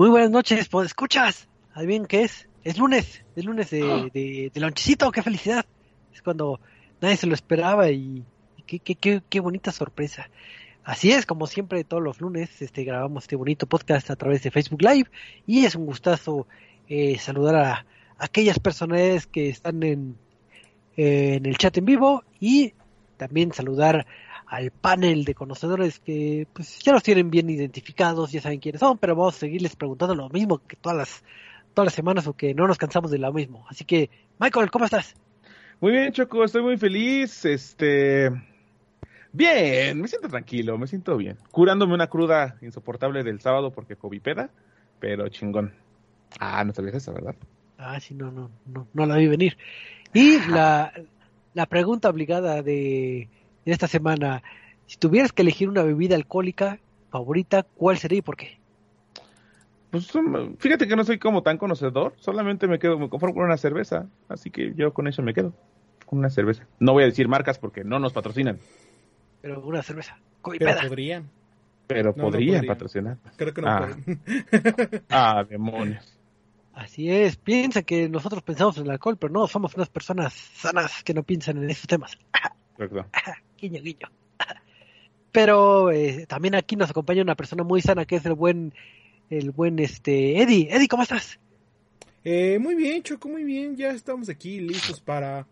Muy buenas noches, pues escuchas. Adivinen qué es. Es lunes, es lunes de, de, de lonchecito, qué felicidad. Es cuando nadie se lo esperaba y, y qué, qué, qué, qué bonita sorpresa. Así es, como siempre, todos los lunes este, grabamos este bonito podcast a través de Facebook Live y es un gustazo eh, saludar a, aquellas personalidades que están en, eh, en el chat en vivo y también saludar al panel de conocedores que pues ya los tienen bien identificados, ya saben quiénes son, pero vamos a seguirles preguntando lo mismo que todas las todas las semanas o que no nos cansamos de lo mismo. Así que, Michael, ¿cómo estás? Muy bien, Choco, estoy muy feliz. Este. Bien, me siento tranquilo, me siento bien. Curándome una cruda insoportable del sábado porque peda, pero chingón. Ah, no sabías eso, ¿verdad? Ah, sí, no, no, no, no la vi venir. Y la, la pregunta obligada de, de esta semana: si tuvieras que elegir una bebida alcohólica favorita, ¿cuál sería y por qué? Pues fíjate que no soy como tan conocedor, solamente me quedo, me conformo con una cerveza, así que yo con eso me quedo, con una cerveza. No voy a decir marcas porque no nos patrocinan. Pero una cerveza. Pero podrían. Pero No, no podrían patrocinar. Creo que no Ah. pueden. Ah, demonios. Así es, piensa que nosotros pensamos en el alcohol, pero no, somos unas personas sanas que no piensan en esos temas. Perdón. guiño, guiño. Pero eh, también aquí nos acompaña una persona muy sana que es el buen, el buen este Eddie. Eddie, ¿cómo estás? Eh, muy bien, Choco, muy bien. Ya estamos aquí listos para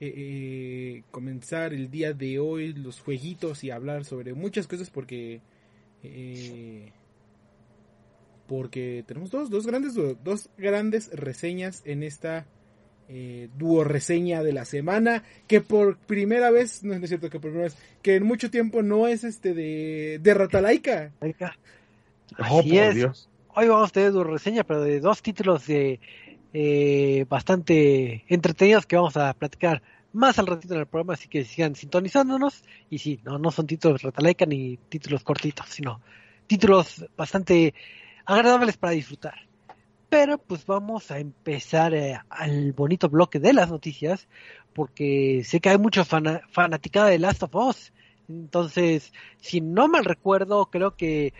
eh, eh, comenzar el día de hoy los jueguitos y hablar sobre muchas cosas porque porque tenemos dos, dos grandes dos grandes reseñas en esta eh, duo reseña de la semana que por primera vez no es cierto que por primera vez que en mucho tiempo no es este de de Ratalaika. Oh, Así es. Dios. Hoy vamos a tener una reseña, pero de dos títulos de eh, bastante entretenidos que vamos a platicar más al ratito en el programa, así que sigan sintonizándonos. Y sí, no, no son títulos Ratalaika ni títulos cortitos, sino títulos bastante agradables para disfrutar. Pero pues vamos a empezar eh, al bonito bloque de las noticias, porque sé que hay mucha fana- fanaticada de Last of Us. Entonces, si no mal recuerdo, creo que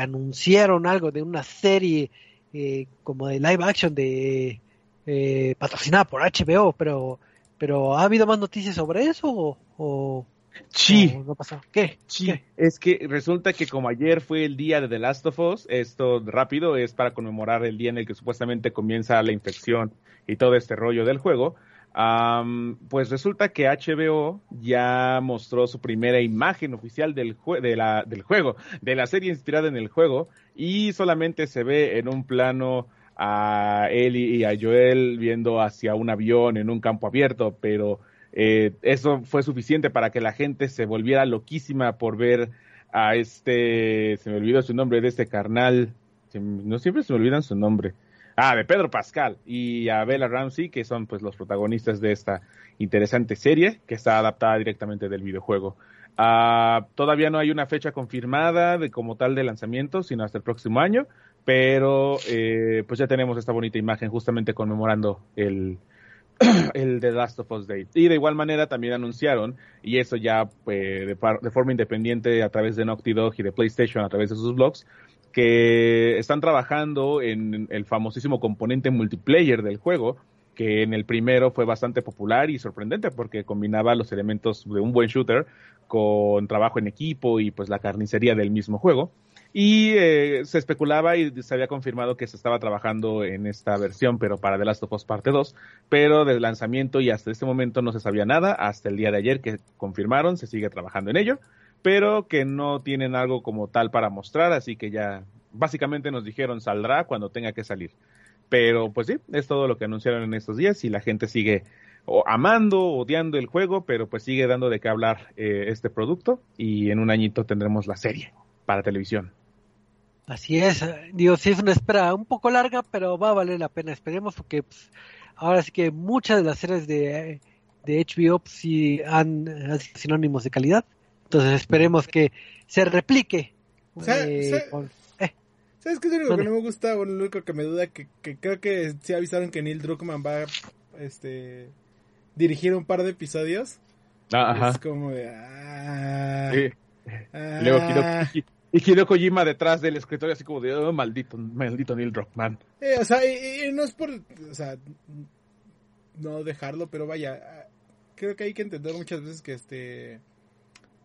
anunciaron algo de una serie eh, como de live action de eh, patrocinada por HBO, pero pero ¿ha habido más noticias sobre eso o, o- No pasó? ¿Qué? Sí, ¿Qué? es que resulta que como ayer fue el día de The Last of Us, esto rápido es para conmemorar el día en el que supuestamente comienza la infección y todo este rollo del juego. pues resulta que HBO ya mostró su primera imagen oficial del, jue- de la- del juego, de la serie inspirada en el juego, y solamente se ve en un plano a Ellie y a Joel viendo hacia un avión en un campo abierto, pero eh, eso fue suficiente para que la gente se volviera loquísima por ver a este, se me olvidó su nombre, de este carnal, no siempre se me olvidan su nombre, ah, de Pedro Pascal y a Bella Ramsey, que son pues los protagonistas de esta interesante serie que está adaptada directamente del videojuego. Ah, todavía no hay una fecha confirmada de como tal de lanzamiento, sino hasta el próximo año, pero eh, pues ya tenemos esta bonita imagen justamente conmemorando el, el The Last of Us Day. Y de igual manera también anunciaron, y eso ya eh, de, de forma independiente a través de Naughty Dog y de PlayStation a través de sus blogs, que están trabajando en el famosísimo componente multiplayer del juego, que en el primero fue bastante popular y sorprendente porque combinaba los elementos de un buen shooter con trabajo en equipo y pues la carnicería del mismo juego. Y eh, se especulaba y se había confirmado que se estaba trabajando en esta versión, pero para The Last of Us Parte 2, pero del lanzamiento y hasta este momento no se sabía nada, hasta el día de ayer que confirmaron, se sigue trabajando en ello, pero que no tienen algo como tal para mostrar, así que ya básicamente nos dijeron saldrá cuando tenga que salir. Pero pues sí, es todo lo que anunciaron en estos días y la gente sigue amando, odiando el juego, pero pues sigue dando de qué hablar eh, este producto y en un añito tendremos la serie para televisión. Así es, eh, digo, sí es una espera un poco larga, pero va a valer la pena, esperemos, porque pues, ahora sí que muchas de las series de, de HBO pues, sí han, han sido sinónimos de calidad, entonces esperemos que se replique. Sa- eh, con- ¿Sabes qué es lo único que no me gusta? Bueno, lo único que me duda que, que creo que sí avisaron que Neil Druckmann va a este, dirigir un par de episodios. Ah, Es como de... ah, Sí. ah, Luego Hiroki, Y Hideo Kojima detrás del escritorio así como de, oh, maldito, maldito Neil Druckmann. Eh, o sea, y, y no es por, o sea, no dejarlo, pero vaya, creo que hay que entender muchas veces que este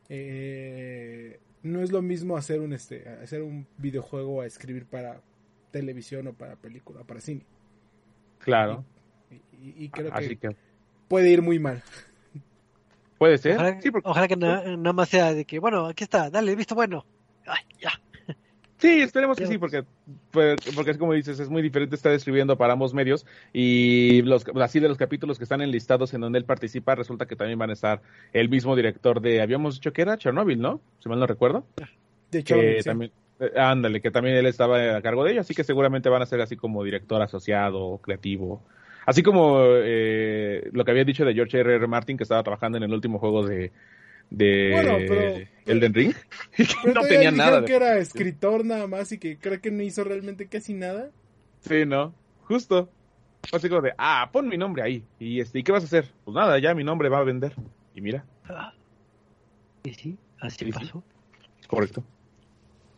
eh, no es lo mismo hacer un este hacer un videojuego a escribir para televisión o para película, o para cine. Claro. Y, y- y creo Así que, que puede ir muy mal. puede ser. Ojalá, Sí, porque, ojalá que na- nada más sea de que, bueno, aquí está, dale, visto bueno. Ay, ya. sí, esperemos que sí, porque, porque es como dices, es muy diferente estar escribiendo para ambos medios y los así de los capítulos que están enlistados en donde él participa, resulta que también van a estar el mismo director de, habíamos dicho que era Chernobyl, ¿no? Si mal no recuerdo. De sí. también, eh, ándale, que también él estaba a cargo de ello, así que seguramente van a ser así como director asociado, creativo. Así como eh, lo que había dicho de George R. R. Martin, que estaba trabajando en el último juego de, de Bueno, pero- Elden Ring, y que Pero no tenía nada. de- que era escritor nada más y que creo que no hizo realmente casi nada. Sí, ¿no? Justo. Así como de, ah, pon mi nombre ahí. Y este, ¿y qué vas a hacer? Pues nada, ya mi nombre va a vender. Y mira, Ah. Sí, sí, así Sí, sí. pasó. correcto.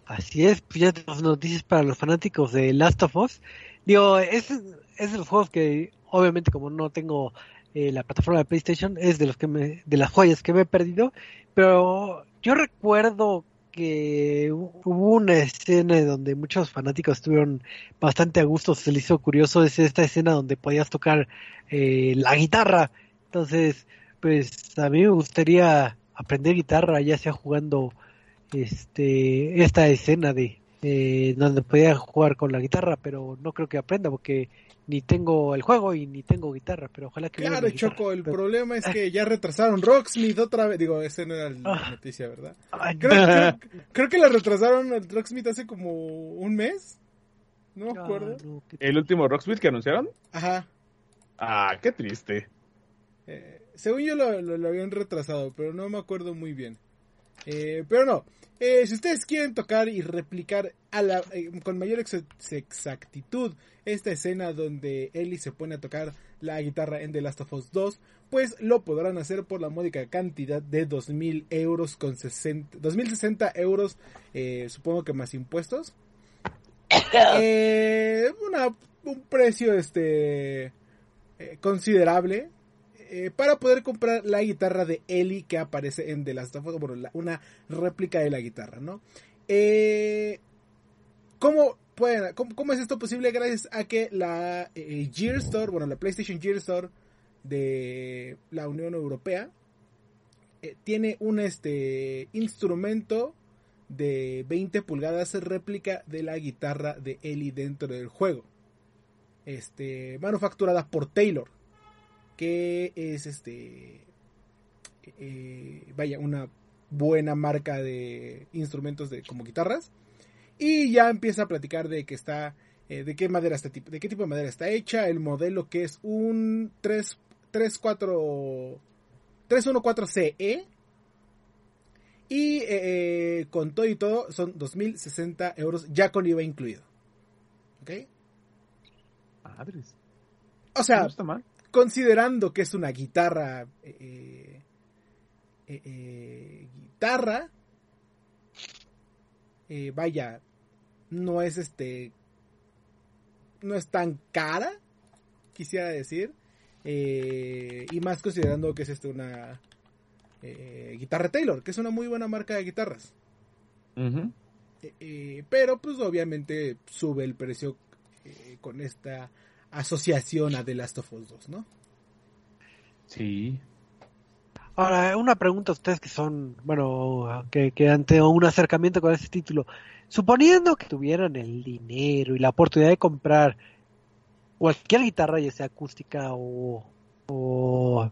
Así es, pues ya tenemos noticias para los fanáticos de Last of Us. Digo, es, es de los juegos que, obviamente, como no tengo eh, la plataforma de PlayStation, es de los que me, de las joyas que me he perdido. Pero yo recuerdo que hu- hubo una escena donde muchos fanáticos estuvieron bastante a gusto, se les hizo curioso, es esta escena donde podías tocar eh, la guitarra. Entonces, pues a mí me gustaría aprender guitarra, ya sea jugando este esta escena de eh, donde podía jugar con la guitarra, pero no creo que aprenda porque ni tengo el juego y ni tengo guitarra, pero ojalá que Claro. Choco, el Pero- problema es que ya retrasaron Rocksmith otra vez. Digo, esa no era la Ah. noticia, ¿verdad? Creo, creo- creo que la retrasaron al Rocksmith hace como un mes. No me ah, acuerdo. no, qué- ¿El último Rocksmith que anunciaron? Ajá. Ah, qué triste. Eh, según yo lo, lo- lo habían retrasado, pero no me acuerdo muy bien. Eh, pero no, eh, si ustedes quieren tocar y replicar a la, eh, con mayor ex- exactitud esta escena donde Ellie se pone a tocar la guitarra en The Last of Us 2, pues lo podrán hacer por la módica cantidad de 2.000 euros con 60, 2.060 euros, eh, supongo que más impuestos. Una, un precio este considerable eh, para poder comprar la guitarra de Ellie que aparece en The Last of Us, bueno, una réplica de la guitarra, ¿no? Eh, ¿cómo, cómo, es esto posible? Gracias a que la eh, Gear Store, bueno, la PlayStation Gear Store de la Unión Europea tiene un este instrumento de 20 pulgadas réplica de la guitarra de Ellie dentro del juego. Este, manufacturada por Taylor, que es este eh, vaya, una buena marca de instrumentos de como guitarras. Y ya empieza a platicar de que está eh, de qué madera está de qué tipo de madera está hecha, el modelo que es un 3 34 314CE y eh, eh, con todo y todo son 2060 euros ya con IVA incluido. ¿Ok? Madres. O sea, no está mal. Considerando que es una guitarra eh, eh, eh, guitarra eh, vaya no es este no es tan cara quisiera decir y más considerando que es este una eh, guitarra Taylor que es una muy buena marca de guitarras. Eh, pero pues obviamente sube el precio eh, con esta asociación a The Last of Us 2 ¿no? Sí. Ahora, una pregunta a ustedes que son, bueno, que, que ante un acercamiento con este título, suponiendo que tuvieran el dinero y la oportunidad de comprar cualquier guitarra, ya sea acústica o, o,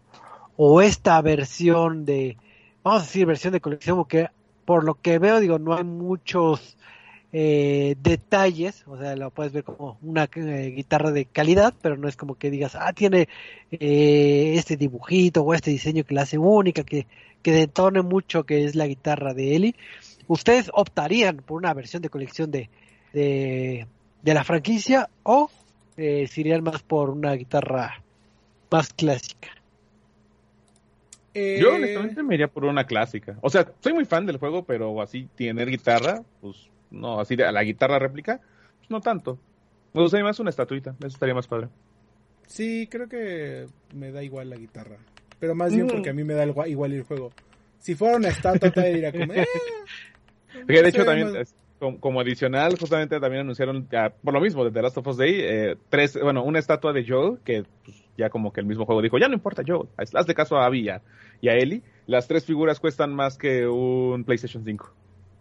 o esta versión de, vamos a decir, versión de colección, porque por lo que veo, digo, no hay muchos eh, detalles, o sea, lo puedes ver como una eh, guitarra de calidad, pero no es como que digas, ah, tiene eh, este dibujito o este diseño que la hace única, que, que detone mucho que es la guitarra de Eli. ¿Ustedes optarían por una versión de colección de, de, de la franquicia o eh, se irían más por una guitarra más clásica? Eh, Yo honestamente me iría por una clásica. O sea, soy muy fan del juego, pero así tener guitarra, pues no, así de, la guitarra réplica, pues no tanto. Me gustaría más una estatuita, eso estaría más padre. Sí, creo que me da igual la guitarra. Pero más bien Mm. porque a mí me da igual, igual el juego. Si fuera una estatua, te diría como... Eh, de hecho también más- como, como adicional, justamente también anunciaron, ya, por lo mismo, de The Last of Us Day, eh, tres, bueno, una estatua de Joel, que pues, ya como que el mismo juego dijo, ya no importa Joel, haz- hazle caso a Abby y a, y a Ellie. Las tres figuras cuestan más que un PlayStation 5.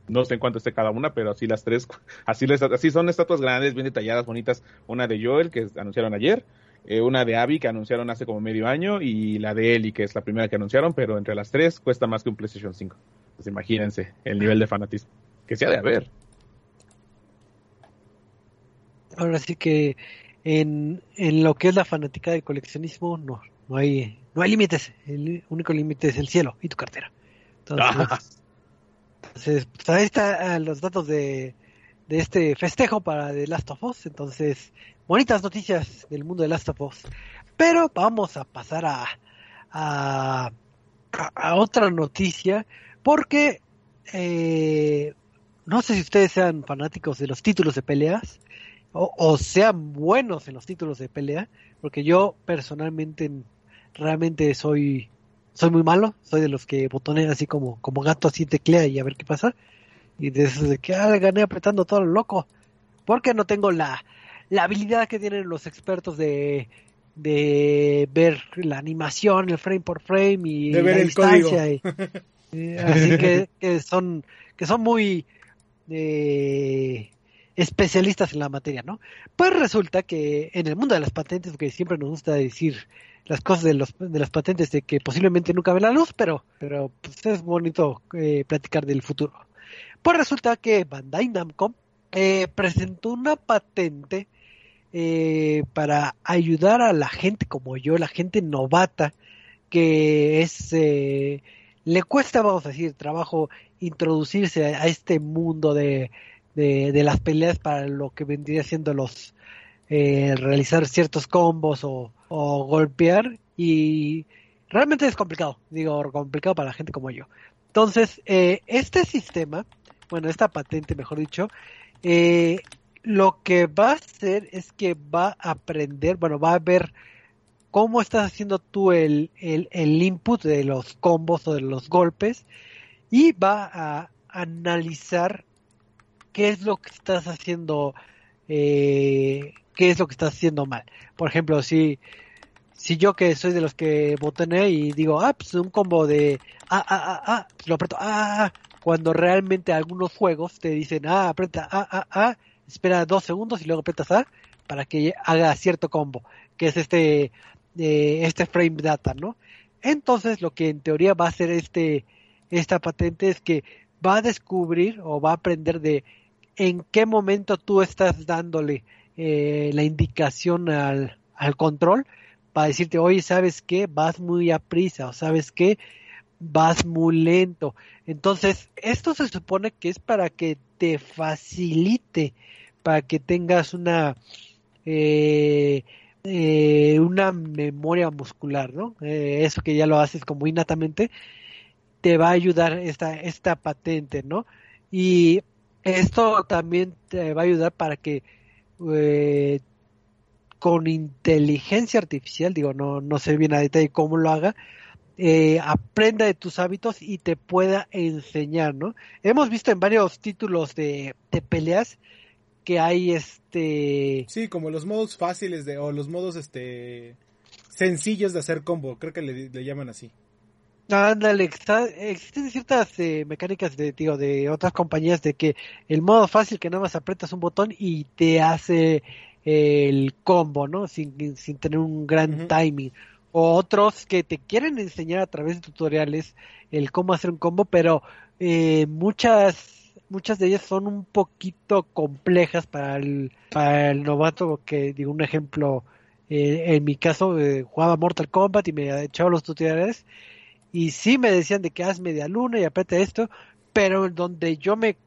No sé en cuánto esté cada una, pero así las tres, así, les- así son estatuas grandes, bien detalladas, bonitas. Una de Joel, que anunciaron ayer, eh, una de Abby, que anunciaron hace como medio año, y la de Ellie, que es la primera que anunciaron, pero entre las tres cuesta más que un PlayStation 5. Pues imagínense el nivel de fanatismo que se ha de haber. Ahora sí que en, en lo que es la fanática del coleccionismo, no, no hay, no hay límites. El único límite es el cielo y tu cartera. Entonces, entonces, pues ahí están los datos de, de este festejo para The Last of Us. Entonces, bonitas noticias del mundo de Last of Us. Pero vamos a pasar a, a, a- a otra noticia, porque eh, no sé si ustedes sean fanáticos de los títulos de peleas o, o sean buenos en los títulos de pelea, porque yo personalmente realmente soy soy muy malo, soy de los que botonean así como como gato así teclea y a ver qué pasa. Y de esos de que ah, le gané apretando todo lo loco, porque no tengo la la habilidad que tienen los expertos de de ver la animación, el frame por frame y De ver la el distancia y- así que, que son que son muy eh, especialistas en la materia, ¿no? Pues resulta que en el mundo de las patentes, que siempre nos gusta decir las cosas de, los, de las patentes de que posiblemente nunca ven la luz, pero, pero pues, es bonito eh, platicar del futuro. Pues resulta que Bandai Namco eh, presentó una patente eh, para ayudar a la gente como yo, la gente novata, que es eh, le cuesta, vamos a decir, trabajo introducirse a este mundo de, de, las peleas para lo que vendría siendo los eh, realizar ciertos combos o, o golpear y realmente es complicado, digo, complicado para la gente como yo. Entonces, eh, este sistema, bueno, esta patente, mejor dicho, eh, lo que va a hacer es que va a aprender, bueno, va a ver cómo estás haciendo tú el, el, el input de los combos o de los golpes y va a analizar qué es lo que estás haciendo, eh, qué es lo que estás haciendo mal. Por ejemplo, si, si yo que soy de los que botoné y digo, ah, pues un combo de ah, ah, ah, ah, pues lo aprieto, ah, ah, ah, cuando realmente algunos juegos te dicen, ah, aprieta, ah, ah, ah, espera dos segundos y luego aprietas A para que haga cierto combo, que es este, eh, este frame data, ¿no? Entonces lo que en teoría va a hacer este, esta patente es que va a descubrir o va a aprender de en qué momento tú estás dándole eh, la indicación al, al control para decirte, oye, ¿sabes qué? Vas muy a prisa o ¿sabes qué? Vas muy lento. Entonces, esto se supone que es para que te facilite, para que tengas una, eh, eh, una memoria muscular, ¿no? Eso que ya lo haces como innatamente, te va a ayudar esta, esta patente, ¿no? Y esto también te va a ayudar para que eh, con inteligencia artificial, digo, no, no sé bien a detalle cómo lo haga, eh, aprenda de tus hábitos y te pueda enseñar, ¿no? Hemos visto en varios títulos de, de peleas que hay este Sí, como los modos fáciles de, o los modos este sencillos de hacer combo, creo que le, le llaman así. Ándale, existen ciertas eh, mecánicas de, digo, de otras compañías de que el modo fácil que nada más aprietas un botón y te hace eh, el combo, ¿no? Sin, sin tener un gran timing. O otros que te quieren enseñar a través de tutoriales el cómo hacer un combo, pero eh, muchas muchas de ellas son un poquito complejas para el, para el novato, que digo un ejemplo, eh, en mi caso eh, jugaba Mortal Kombat y me echaba los tutoriales y sí me decían de que haz media luna y aprieta esto, pero donde yo me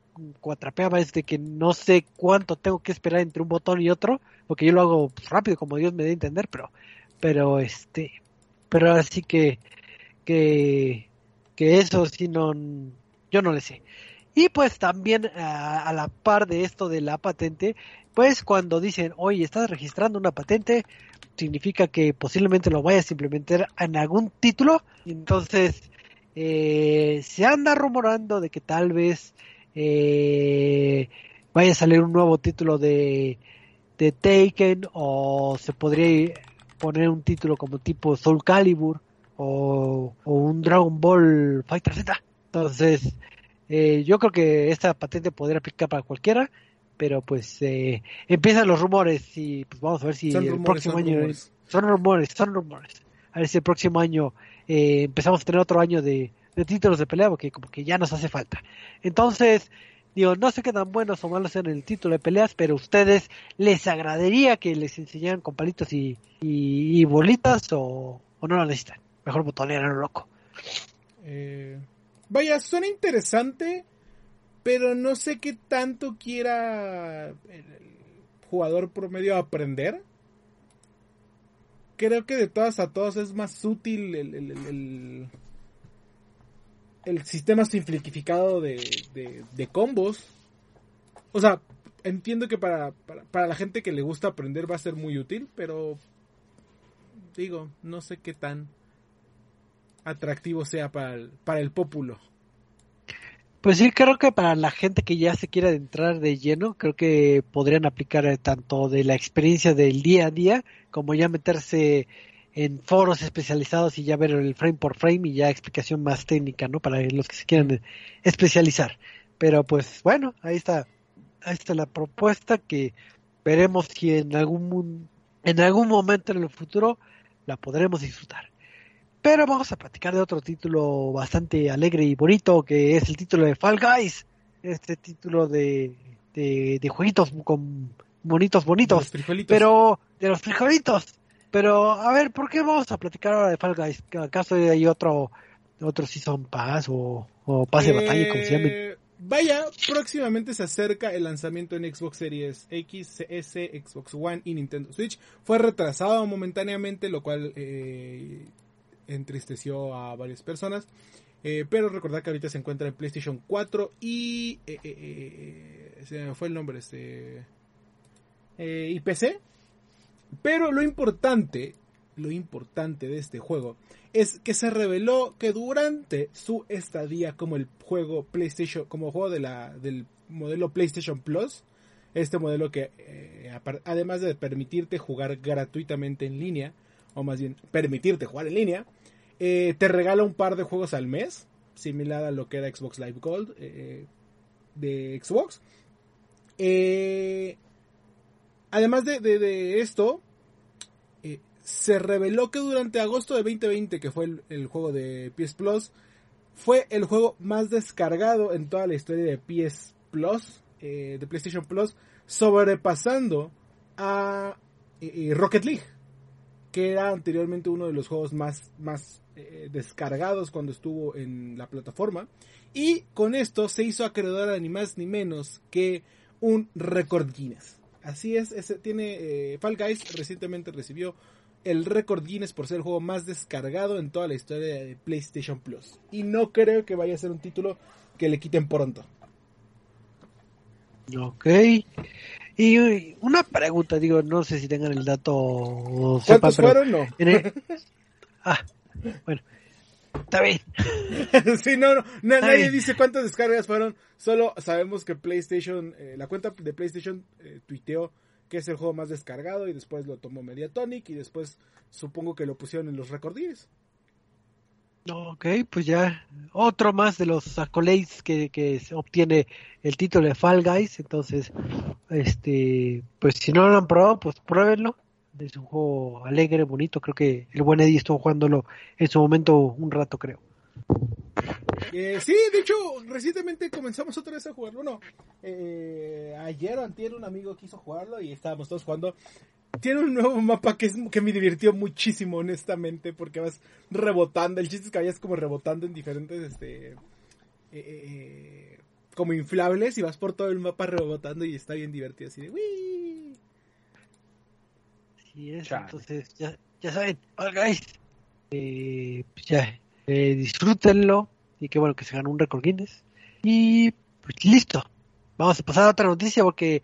cuatrapeaba es de que no sé cuánto tengo que esperar entre un botón y otro, porque yo lo hago rápido como Dios me dé a entender, pero, pero este, pero así que, que, que eso sí no, yo no le sé. Y pues también a, la par de esto de la patente, pues cuando dicen, oye, estás registrando una patente, significa que posiblemente lo vayas a implementar en algún título. Entonces, eh, se anda rumorando de que tal vez eh, vaya a salir un nuevo título de, de Taken o se podría poner un título como tipo Soul Calibur o, un Dragon Ball Fighter Z. Entonces, eh, yo creo que esta patente podría aplicar para cualquiera, pero pues eh, empiezan los rumores y pues vamos a ver si el próximo año son rumores, son rumores. A ver si el próximo año eh, empezamos a tener otro año de, de títulos de pelea, porque como que ya nos hace falta. Entonces, Digo, no sé qué tan buenos o malos sean el título de peleas, pero ustedes les agradaría que les enseñaran con palitos y, y, bolitas o, no lo necesitan. Mejor botonera, loco. Eh, vaya, suena interesante, pero no sé qué tanto quiera el jugador promedio aprender. Creo que de todas a todas es más útil el el sistema simplificado de, de, combos. O sea, entiendo que para, para, la gente que le gusta aprender va a ser muy útil, pero digo, no sé qué tan atractivo sea para el, para el pópulo. Pues sí, creo que para la gente que ya se quiera entrar de lleno, creo que podrían aplicar eh, tanto de la experiencia del día a día como ya meterse en foros especializados y ya ver el frame por frame y ya explicación más técnica, ¿no? Para los que se quieran especializar. Pero pues bueno, ahí está, ahí está la propuesta que veremos si en algún en algún momento en el futuro la podremos disfrutar. Pero vamos a platicar de otro título bastante alegre y bonito que es el título de Fall Guys. Este título de, de, de jueguitos con bonitos bonitos. pero de los frijolitos pero, a ver, ¿por qué vamos a platicar ahora de Fall Guys? ¿Acaso hay otro, otro Season Pass o, o pase de batalla, como se llame? Eh, vaya, próximamente se acerca el lanzamiento en Xbox Series X, S, Xbox One y Nintendo Switch. Fue retrasado momentáneamente, lo cual eh, entristeció a varias personas. Eh, pero recordad que ahorita se encuentra en PlayStation 4 y... se me fue el nombre, este... y PC. Pero lo importante, lo importante de este juego es que se reveló que durante su estadía como el juego PlayStation, como juego de la, del modelo PlayStation Plus, este modelo que eh, además de permitirte jugar gratuitamente en línea, o más bien permitirte jugar en línea, eh, te regala un par de juegos al mes, similar a lo que era Xbox Live Gold eh, de Xbox. además de esto, se reveló que durante agosto de 2020, que fue el, juego de PS Plus, fue el juego más descargado en toda la historia de PS Plus, eh, de PlayStation Plus, sobrepasando a eh, eh, Rocket League, que era anteriormente uno de los juegos más, más descargados cuando estuvo en la plataforma. Y con esto se hizo acreedor ni más ni menos que un récord Guinness. Así es, ese, tiene Fall Guys recientemente recibió el récord Guinness por ser el juego más descargado en toda la historia de PlayStation Plus. Y no creo que vaya a ser un título que le quiten pronto. Ok. Y una pregunta, digo, no sé si tengan el dato. ¿Cuántos fueron? No. Ah, bueno. Está bien. sí, no, no, nadie dice cuántas descargas fueron. Solo sabemos que PlayStation, eh, la cuenta de PlayStation eh, tuiteó que es el juego más descargado y después lo tomó Mediatonic y después supongo que lo pusieron en los recordines. Ok, pues ya otro más de los accolades que, que obtiene el título de Fall Guys, entonces, este, pues si no lo han probado, pues pruébenlo. Es un juego alegre, bonito, creo que el buen Eddie estuvo jugándolo en su momento un rato, creo. Eh, sí, de hecho, recientemente comenzamos otra vez a jugarlo. No, eh, ayer o antier un amigo quiso jugarlo y estábamos todos jugando. Tiene un nuevo mapa que, es, que me divirtió muchísimo, honestamente, porque vas rebotando. El chiste es que vayas como rebotando en diferentes, este, eh, como inflables y vas por todo el mapa rebotando y está bien divertido. Así de, ¡Wii! Sí, es, entonces, ya, ya saben, guys, pues ya Eh, disfrútenlo y qué bueno que se ganó un récord Guinness. Y pues listo. Vamos a pasar a otra noticia porque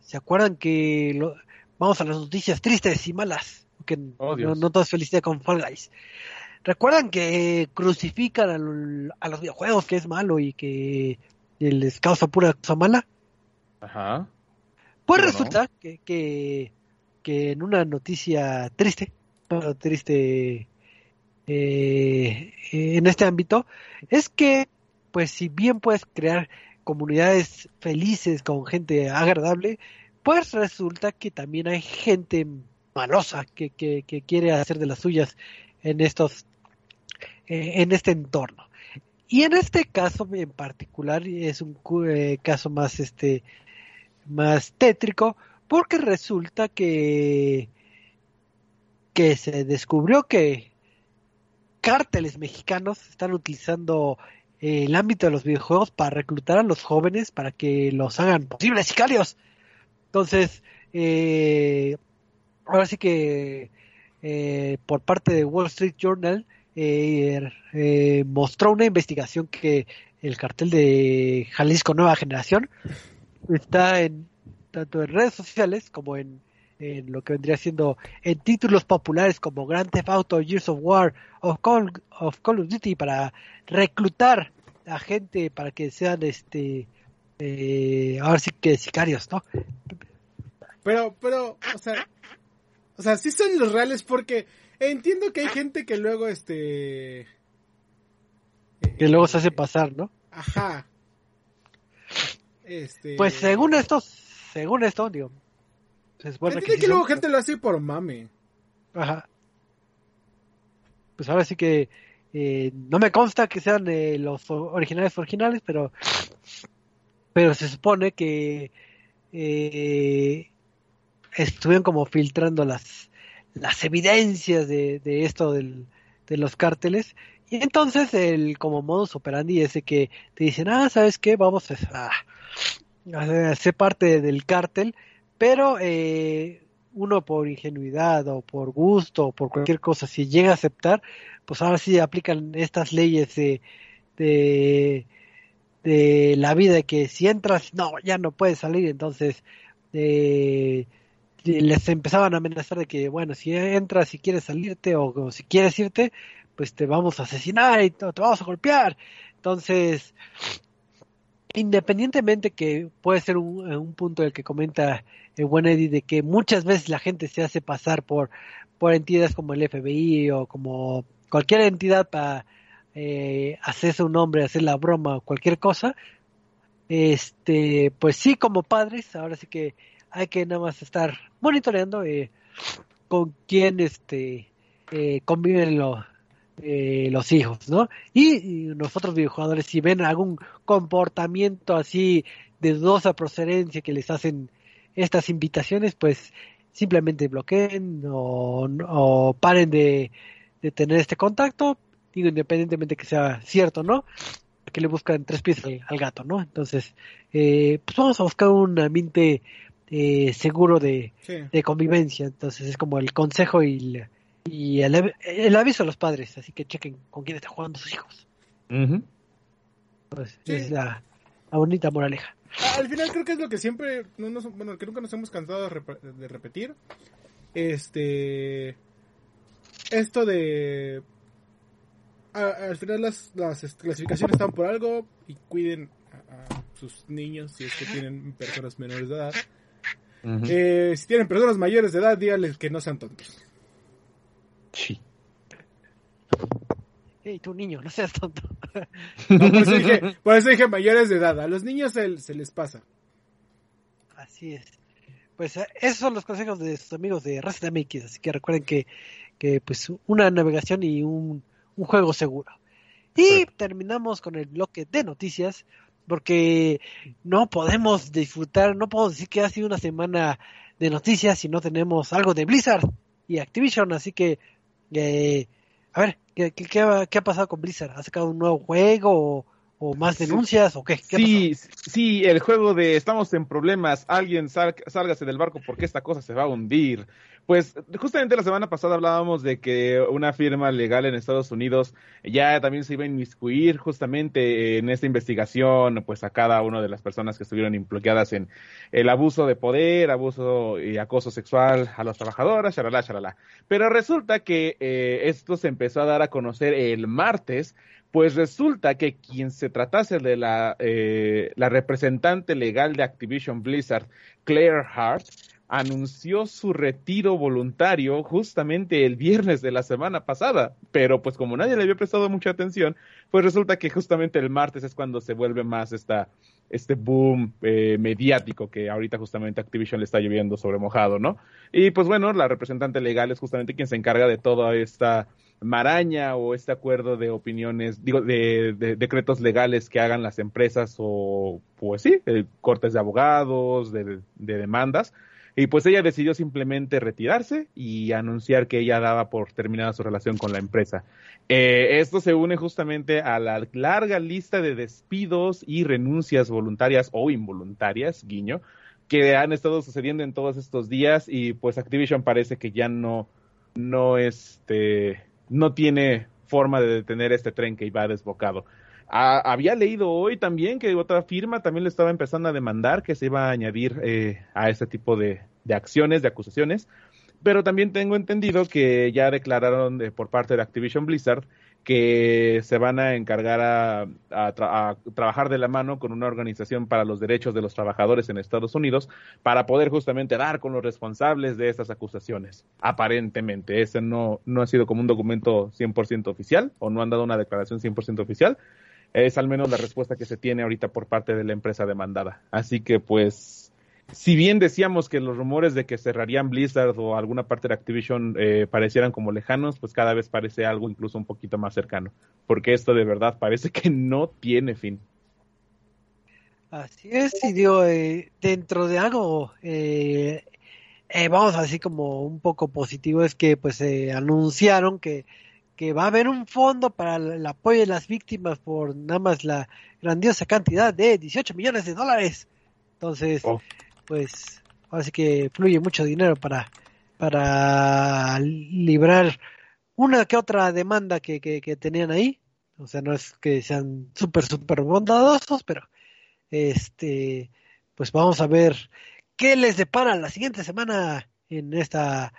se acuerdan que lo, vamos a las noticias tristes y malas. Porque Oh, no, no todo es felicidad con Fall Guys. Recuerdan que crucifican al- a los videojuegos, que es malo y que les causa pura cosa mala. Ajá. Pues resulta que, que, que en una noticia triste, triste eh, en este ámbito, es que, pues si bien puedes crear comunidades felices con gente agradable, pues resulta que también hay gente malosa que, que, quiere hacer de las suyas en estos, eh, en este entorno. Y en este caso en particular es un eh, caso más este más tétrico porque resulta que que se descubrió que cárteles mexicanos están utilizando eh, el ámbito de los videojuegos para reclutar a los jóvenes para que los hagan posibles sicarios. Entonces, eh, ahora sí que eh, por parte de Wall Street Journal eh, eh, mostró una investigación que el cartel de Jalisco Nueva Generación está en tanto en redes sociales como en, en lo que vendría siendo en títulos populares como Grand Theft Auto, Years of War o Call of Call of Duty para reclutar a gente para que sean este eh, ahora sí que sicarios, ¿no? Pero, pero, o sea, o sea, sí son los reales porque entiendo que hay gente que luego, este... Que luego se hace pasar, ¿no? Ajá. Este... Pues según esto, según esto, digo, se supone sí que luego gente lo hace por mame. Ajá. Pues ahora sí que eh, no me consta que sean eh, los originales originales, pero pero se supone que eh, estuvieron como filtrando las las evidencias de, de esto del, de los cárteles y entonces el como modus operandi es de que te dicen ah sabes qué vamos a, a ser parte del cártel pero eh, uno por ingenuidad o por gusto o por cualquier cosa, si llega a aceptar, pues ahora sí aplican estas leyes de, de, la vida, que si entras, no, ya no puedes salir, entonces eh, les empezaban a amenazar de que, bueno, si entras, si quieres salirte o, si quieres irte, pues te vamos a asesinar y te vamos a golpear. Entonces, independientemente que puede ser un, un punto del que comenta el buen Eddie de que muchas veces la gente se hace pasar por, por entidades como el FBI o como cualquier entidad para eh, hacerse un nombre, hacer la broma o cualquier cosa, este, pues sí como padres, ahora sí que hay que nada más estar monitoreando eh, con quién este eh, conviven eh, los hijos, ¿no? Y, y nosotros videojugadores si ven algún comportamiento así de dudosa procedencia que les hacen estas invitaciones, pues simplemente bloqueen o, o paren de, de, tener este contacto, digo, independientemente que sea cierto, o ¿no? Que le buscan tres pies al, al gato, ¿no? Entonces, eh, pues vamos a buscar un ambiente eh, seguro de, Sí. de convivencia. Entonces es como el consejo y, el- y el, el aviso a los padres, así que chequen con quién están jugando sus hijos. Pues, Sí. Es la, la bonita moraleja. Ah, Al final creo que es lo que siempre, no nos- bueno, que nunca nos hemos cansado de, rep- de repetir. Este, esto de, a- al final las, las est- clasificaciones están por algo y cuiden a, a sus niños si es que tienen personas menores de edad. Eh, si tienen personas mayores de edad, díganles que no sean tontos. Sí. Hey, tu niño, no seas tonto. No, por, eso dije, por eso dije mayores de edad. A los niños se, se les pasa. Así es. Pues eh, esos son los consejos de sus amigos de Resident así que recuerden que, que pues una navegación y un, un juego seguro. Y terminamos con el bloque de noticias, porque no podemos disfrutar, no podemos decir que ha sido una semana de noticias si no tenemos algo de Blizzard y Activision, así que eh, a ver, ¿qué, qué, qué ha, qué ha pasado con Blizzard? ¿Ha sacado un nuevo juego o, o más denuncias o qué? sí, sí, el juego de estamos en problemas, alguien sal, sálgase del barco porque esta cosa se va a hundir. Pues justamente la semana pasada hablábamos de que una firma legal en Estados Unidos ya también se iba a inmiscuir justamente en esta investigación, pues a cada una de las personas que estuvieron implicadas en el abuso de poder, abuso y acoso sexual a las trabajadoras, shalala, shalala. Pero resulta que eh, esto se empezó a dar a conocer el martes pues resulta que quien se tratase de la, eh, la representante legal de Activision Blizzard, Claire Hart, anunció su retiro voluntario justamente el viernes de la semana pasada, pero pues como nadie le había prestado mucha atención, pues resulta que justamente el martes es cuando se vuelve más esta, este boom eh, mediático que ahorita justamente Activision le está lloviendo sobre mojado, ¿no? Y pues bueno, la representante legal es justamente quien se encarga de toda esta maraña o este acuerdo de opiniones, digo, de, decretos legales que hagan las empresas o, pues sí, cortes de abogados, de demandas, y pues ella decidió simplemente retirarse y anunciar que ella daba por terminada su relación con la empresa. Eh, esto se une justamente a la larga lista de despidos y renuncias voluntarias o involuntarias, guiño, que han estado sucediendo en todos estos días y pues Activision parece que ya no, no, este, no tiene forma de detener este tren que iba desbocado. Había leído hoy también que otra firma también le estaba empezando a demandar que se iba a añadir eh, a este tipo de, de, acciones, de acusaciones, pero también tengo entendido que ya declararon por parte de Activision Blizzard que se van a encargar a, a, trabajar de la mano con una organización para los derechos de los trabajadores en Estados Unidos para poder justamente dar con los responsables de estas acusaciones. Aparentemente, ese no, no ha sido como un documento 100% oficial o no han dado una declaración 100% oficial. Es al menos la respuesta que se tiene ahorita por parte de la empresa demandada. Así que pues si bien decíamos que los rumores de que cerrarían Blizzard o alguna parte de Activision eh, parecieran como lejanos, pues cada vez parece algo incluso un poquito más cercano, porque esto de verdad parece que no tiene fin. Así es, y digo, eh, dentro de algo, eh, vamos a decir como un poco positivo, es que pues anunciaron que, que va a haber un fondo para el apoyo de las víctimas por nada más la grandiosa cantidad de 18 millones de dólares. Entonces, oh pues ahora sí que fluye mucho dinero para, para librar una que otra demanda que, que, tenían ahí. O sea, no es que sean súper, súper bondadosos, pero este, pues vamos a ver qué les depara la siguiente semana en esta,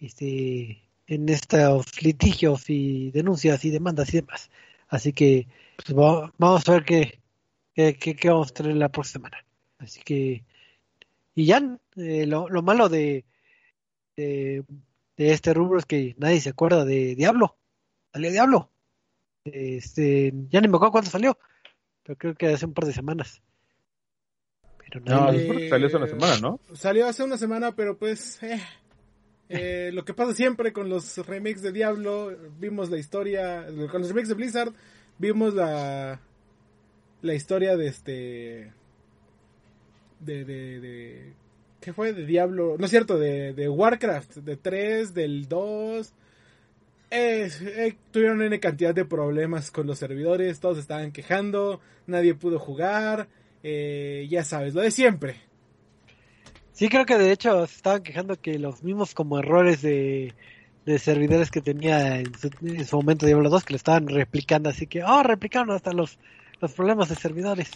este, en estos litigios y denuncias y demandas y demás. Así que pues, vamos a ver qué, qué, qué, vamos a tener la próxima semana. Así que y ya, eh, lo, malo de, de, este rubro es que nadie se acuerda de Diablo. Salió Diablo. Este, ya ni me acuerdo cuándo salió, pero creo que hace un par de semanas. Pero no, salió hace una semana, ¿no? Salió hace una semana, pero pues eh, eh, lo que pasa siempre con los remakes de Diablo, vimos la historia, con los remakes de Blizzard, vimos la la historia de este de, de, de ¿qué fue? De Diablo, no es cierto, de, Warcraft, de 3, del 2. Eh, tuvieron una cantidad de problemas con los servidores, todos estaban quejando, nadie pudo jugar, eh, ya sabes, lo de siempre. Sí, creo que de hecho se estaban quejando que los mismos como errores de, de servidores que tenía en su, momento Diablo 2 que lo estaban replicando, así que, oh, replicaron hasta los, los problemas de servidores.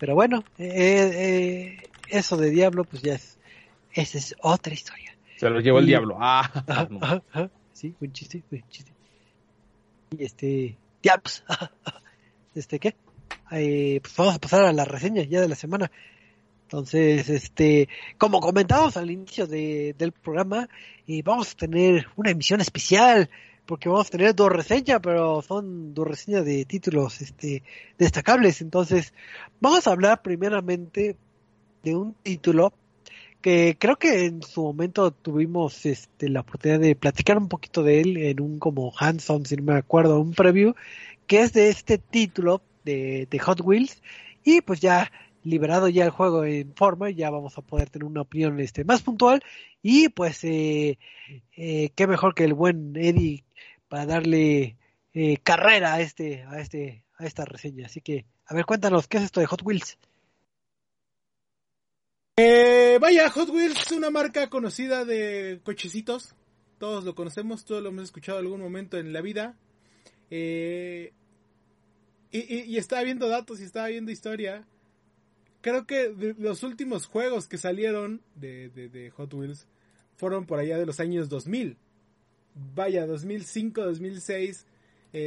Pero bueno, eh, eh, eso de Diablo, pues ya es, esa es otra historia. Se lo llevó el Diablo. Ah, sí, buen chiste, buen chiste. Y este, Diablos. este, ¿qué? Eh, pues vamos a pasar a la reseña ya de la semana. Entonces, este, como comentábamos al inicio de, del programa, eh, vamos a tener una emisión especial porque vamos a tener dos reseñas, pero son dos reseñas de títulos este, destacables. Entonces, vamos a hablar primeramente de un título que creo que en su momento tuvimos este, la oportunidad de platicar un poquito de él en un como hands-on, si no me acuerdo, un preview, que es de este título de, de Hot Wheels. Y pues ya liberado ya el juego en forma, ya vamos a poder tener una opinión este, más puntual. Y pues, eh, eh, qué mejor que el buen Eddie para darle eh, carrera a este, a este, a esta reseña. Así que A ver, cuéntanos, ¿qué es esto de Hot Wheels? Eh, vaya, Hot Wheels es una marca conocida de cochecitos. Todos lo conocemos, todos lo hemos escuchado en algún momento en la vida. Eh, y, estaba viendo datos y estaba viendo historia. Creo que los últimos juegos que salieron de, de, Hot Wheels fueron por allá de los años 2000. Vaya, 2005, 2006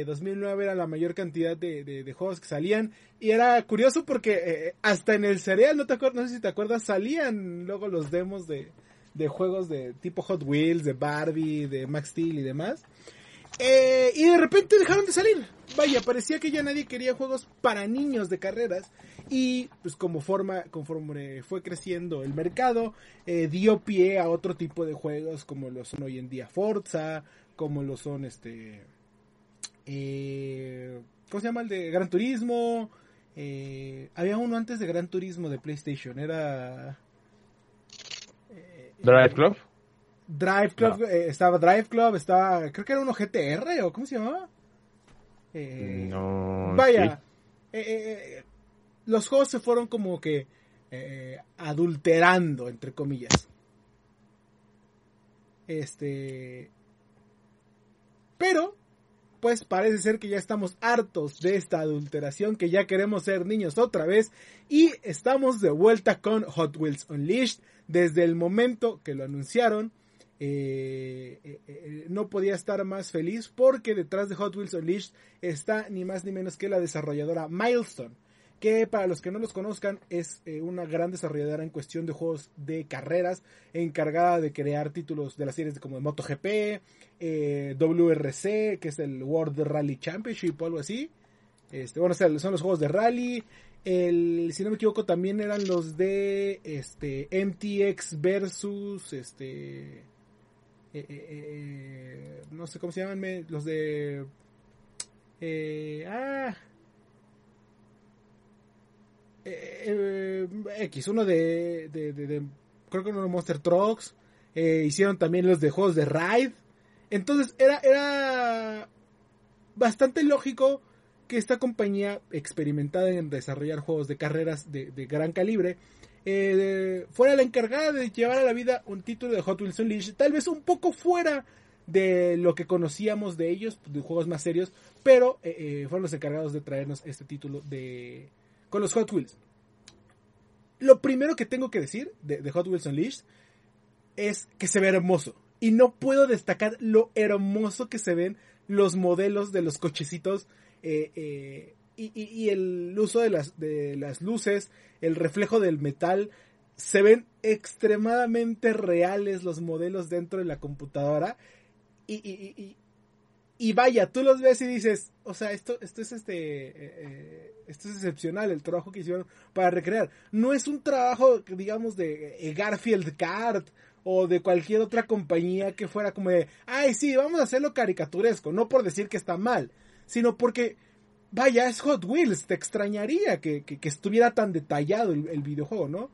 2009 eh, era la mayor cantidad de, juegos que salían. Y era curioso porque eh, hasta en el cereal, no, te no sé si te acuerdas, salían luego los demos de, juegos de tipo Hot Wheels, de Barbie, de Max Steel y demás. Eh, y de repente dejaron de salir. Vaya, parecía que ya nadie quería juegos para niños de carreras. Y pues como forma, conforme fue creciendo el mercado, dio pie a otro tipo de juegos como lo son hoy en día Forza, como lo son este eh, ¿Cómo se llama el de Gran Turismo? Eh, había uno antes de Gran Turismo de PlayStation, era... Eh, Drive Club. Drive Club, estaba Drive Club, estaba, creo que era uno GTR o ¿cómo se llamaba? no. Vaya, los juegos se fueron como que adulterando, entre comillas. Este. Pero pues parece ser que ya estamos hartos de esta adulteración, que ya queremos ser niños otra vez y estamos de vuelta con Hot Wheels Unleashed. Desde el momento que lo anunciaron, eh, eh, eh, no podía estar más feliz porque detrás de Hot Wheels Unleashed está ni más ni menos que la desarrolladora Milestone que para los que no los conozcan es eh, una gran desarrolladora en cuestión de juegos de carreras, encargada de crear títulos de las series como de MotoGP, eh, WRC, que es el World Rally Championship o algo así. Este, bueno, son los juegos de rally. El, si no me equivoco, también eran los de este MTX versus este eh, no sé cómo se llaman, los de ah eh, X, uno de, de, creo que uno de Monster Trucks, eh, hicieron también los de juegos de Ride. Entonces era, era bastante lógico que esta compañía experimentada en desarrollar juegos de carreras de, gran calibre eh, fuera la encargada de llevar a la vida un título de Hot Wheels Unleashed, tal vez un poco fuera de lo que conocíamos de ellos, de juegos más serios, pero eh, fueron los encargados de traernos este título de, con los Hot Wheels. Lo primero que tengo que decir de, Hot Wheels Unleashed es que se ve hermoso. Y no puedo destacar lo hermoso que se ven los modelos de los cochecitos eh, eh, y, el uso de las, luces, el reflejo del metal. Se ven extremadamente reales los modelos dentro de la computadora. y vaya, tú los ves y dices, o sea, esto, esto es este, eh, eh, esto es excepcional, el trabajo que hicieron para recrear. No es un trabajo, digamos, de eh, Garfield Kart o de cualquier otra compañía que fuera como de, ay, sí, vamos a hacerlo caricaturesco, no por decir que está mal, sino porque, vaya, es Hot Wheels, te extrañaría que, que, estuviera tan detallado el, videojuego, ¿no?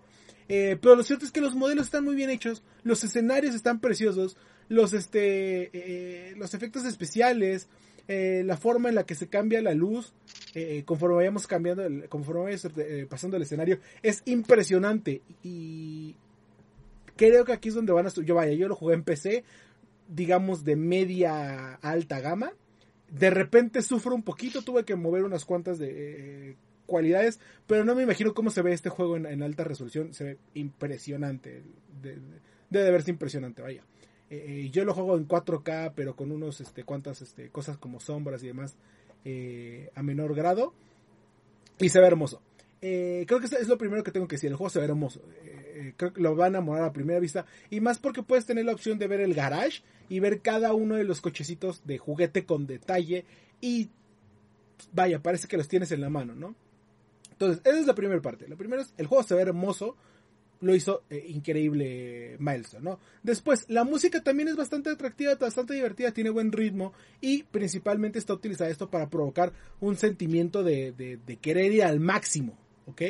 pero lo cierto es que los modelos están muy bien hechos, los escenarios están preciosos, los, este, eh, los efectos especiales, eh, la forma en la que se cambia la luz eh, conforme vayamos cambiando, conforme vayamos pasando el escenario, es impresionante. Y creo que aquí es donde van a... Yo vaya, yo lo jugué en PC, digamos de media alta gama. De repente sufro un poquito, tuve que mover unas cuantas de cualidades, pero no me imagino cómo se ve este juego en, alta resolución. Se ve impresionante. debe verse impresionante, vaya. Eh, eh, yo lo juego en 4K, pero con unos este, cuantas este, cosas como sombras y demás eh, a menor grado. Y se ve hermoso. creo que es lo primero que tengo que decir. El juego se ve hermoso. creo que lo van a enamorar a primera vista. Y más porque puedes tener la opción de ver el garage y ver cada uno de los cochecitos de juguete con detalle. Y vaya, parece que los tienes en la mano, ¿no? Entonces, esa es la primera parte. Lo primero es, el juego se ve hermoso lo hizo eh, increíble Milestone, ¿no? Después, la música también es bastante atractiva, bastante divertida, tiene buen ritmo y principalmente está utilizada esto para provocar un sentimiento de, de, querer ir al máximo, ¿ok?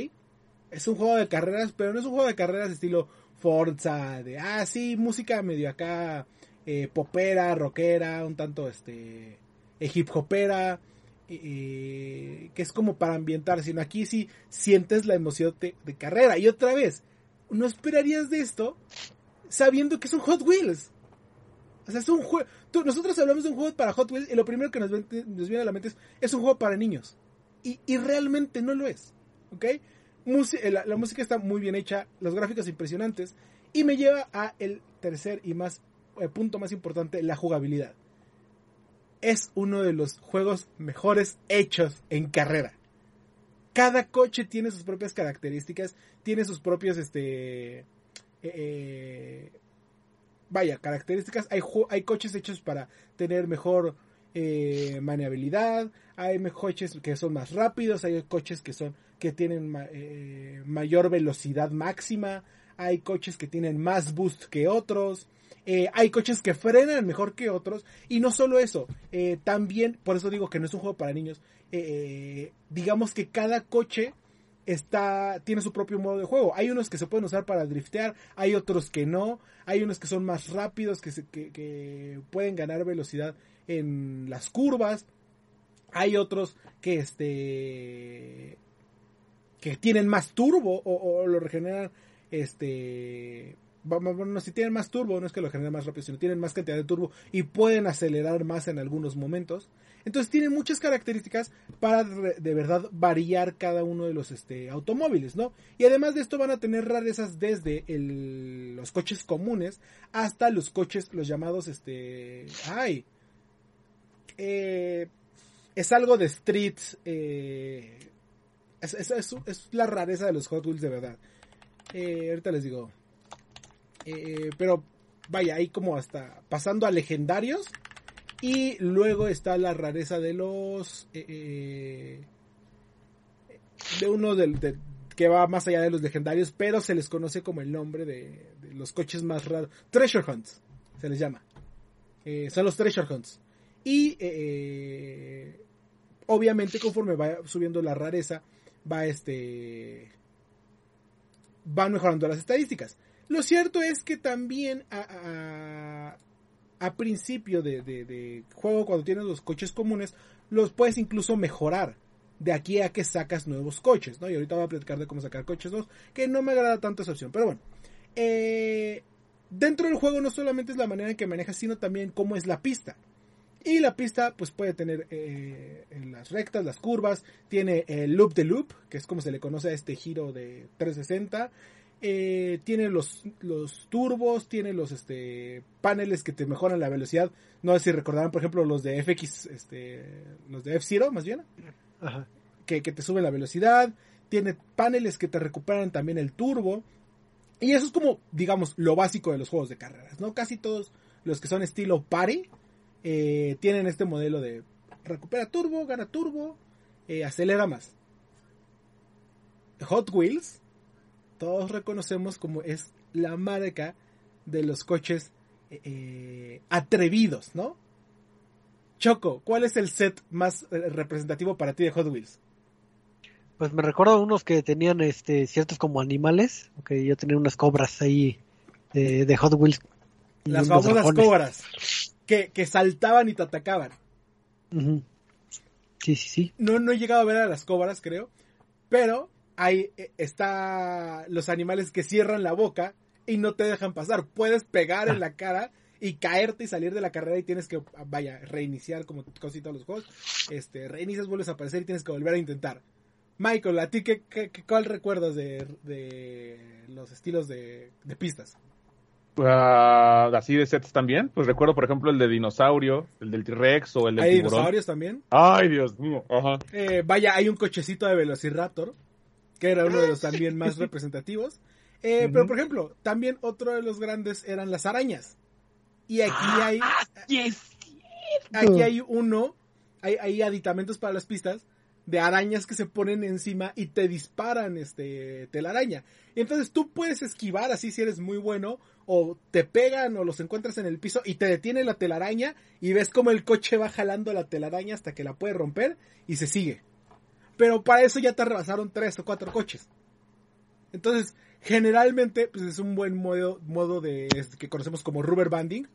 Es un juego de carreras, pero no es un juego de carreras estilo Forza, de, ah, sí, música medio acá, eh, popera, rockera, un tanto, este, eh, hip hopera, que es como para ambientar, sino aquí sí sientes la emoción de, carrera. Y otra vez, no esperarías de esto sabiendo que es un Hot Wheels. O sea, es un juego. Nosotros hablamos de un juego para Hot Wheels y lo primero que nos, viene a la mente es, es un juego para niños. Y, y realmente no lo es. ¿Ok? Eh, la, música está muy bien hecha, los gráficos impresionantes. Y me lleva a el tercer y más eh, punto más importante, la jugabilidad es uno de los juegos mejores hechos en carrera. Cada coche tiene sus propias características, tiene sus propios, este, eh, eh, vaya, características. Hay, hay coches hechos para tener mejor eh, maniabilidad, hay coches que son más rápidos, hay coches que son que tienen mayor velocidad máxima, hay coches que tienen más boost que otros. Eh, hay coches que frenan mejor que otros. Y no solo eso, eh, también, por eso digo que no es un juego para niños, eh, digamos que cada coche está tiene su propio modo de juego. Hay unos que se pueden usar para driftear, hay otros que no, hay unos que son más rápidos, que, que, pueden ganar velocidad en las curvas, hay otros que este que tienen más turbo o, o lo regeneran este bueno, si tienen más turbo, no es que lo generen más rápido, sino tienen más cantidad de turbo y pueden acelerar más en algunos momentos. Entonces tienen muchas características para de verdad variar cada uno de los este, automóviles, ¿no? Y además de esto van a tener rarezas desde los coches comunes hasta los coches, los llamados, este, ay, eh, es algo de street, eh, es, la rareza de los Hot Wheels de verdad. Eh, ahorita les digo. Eh, pero vaya, ahí como hasta pasando a legendarios. Y luego está la rareza de los... Eh, eh, de uno del, que va más allá de los legendarios, pero se les conoce como el nombre de, los coches más raros. Treasure Hunts, se les llama. son los Treasure Hunts. Y obviamente conforme va subiendo la rareza, va este... Van mejorando las estadísticas. Lo cierto es que también a, principio de, juego, cuando tienes los coches comunes, los puedes incluso mejorar. De aquí a que sacas nuevos coches, ¿no? Y ahorita voy a platicar de cómo sacar coches 2, que no me agrada tanto esa opción. Pero bueno, eh, dentro del juego no solamente es la manera en que manejas, sino también cómo es la pista. Y la pista pues puede tener eh, las rectas, las curvas, tiene el loop de loop, que es como se le conoce a este giro de 360, eh, tiene los, los turbos, tiene los este, paneles que te mejoran la velocidad. No sé si recordarán, por ejemplo, los de FX, este, los de F-Zero, más bien, Que, te suben la velocidad. Tiene paneles que te recuperan también el turbo. Y eso es como, digamos, lo básico de los juegos de carreras, ¿no? Casi todos los que son estilo party eh, tienen este modelo de recupera turbo, gana turbo, eh, acelera más. Hot Wheels todos reconocemos como es la marca de los coches eh, eh, atrevidos, ¿no? Choco, ¿cuál es el set más eh, representativo para ti de Hot Wheels? Pues me recuerdo unos que tenían este ciertos como animales, que yo tenía unas cobras ahí de, Hot Wheels. Las famosas cobras que, saltaban y te atacaban. Sí, sí, sí. No, no he llegado a ver a las cobras, creo, pero hay eh, está los animales que cierran la boca y no te dejan pasar. Puedes pegar en la cara y caerte y salir de la carrera y tienes que, vaya, reiniciar como todos los juegos. Este, reinicias, vuelves a aparecer y tienes que volver a intentar. Michael, ¿a ti qué, qué, cuál recuerdas de, de, los estilos de, de pistas? Uh, así de sets también. Pues recuerdo, por ejemplo, el de dinosaurio, el del T-Rex o el de ¿Hay dinosaurios también? Ay, Dios mío. Ajá. Eh, vaya, hay un cochecito de Velociraptor que era uno de los también más representativos. Eh, pero, por ejemplo, también otro de los grandes eran las arañas. Y aquí ah, hay... aquí hay uno, hay, hay, aditamentos para las pistas de arañas que se ponen encima y te disparan este telaraña. Y entonces tú puedes esquivar así si eres muy bueno o te pegan o los encuentras en el piso y te detiene la telaraña y ves como el coche va jalando la telaraña hasta que la puede romper y se sigue. Pero para eso ya te rebasaron tres o cuatro coches. Entonces, generalmente, pues es un buen modo, modo de que conocemos como rubber banding.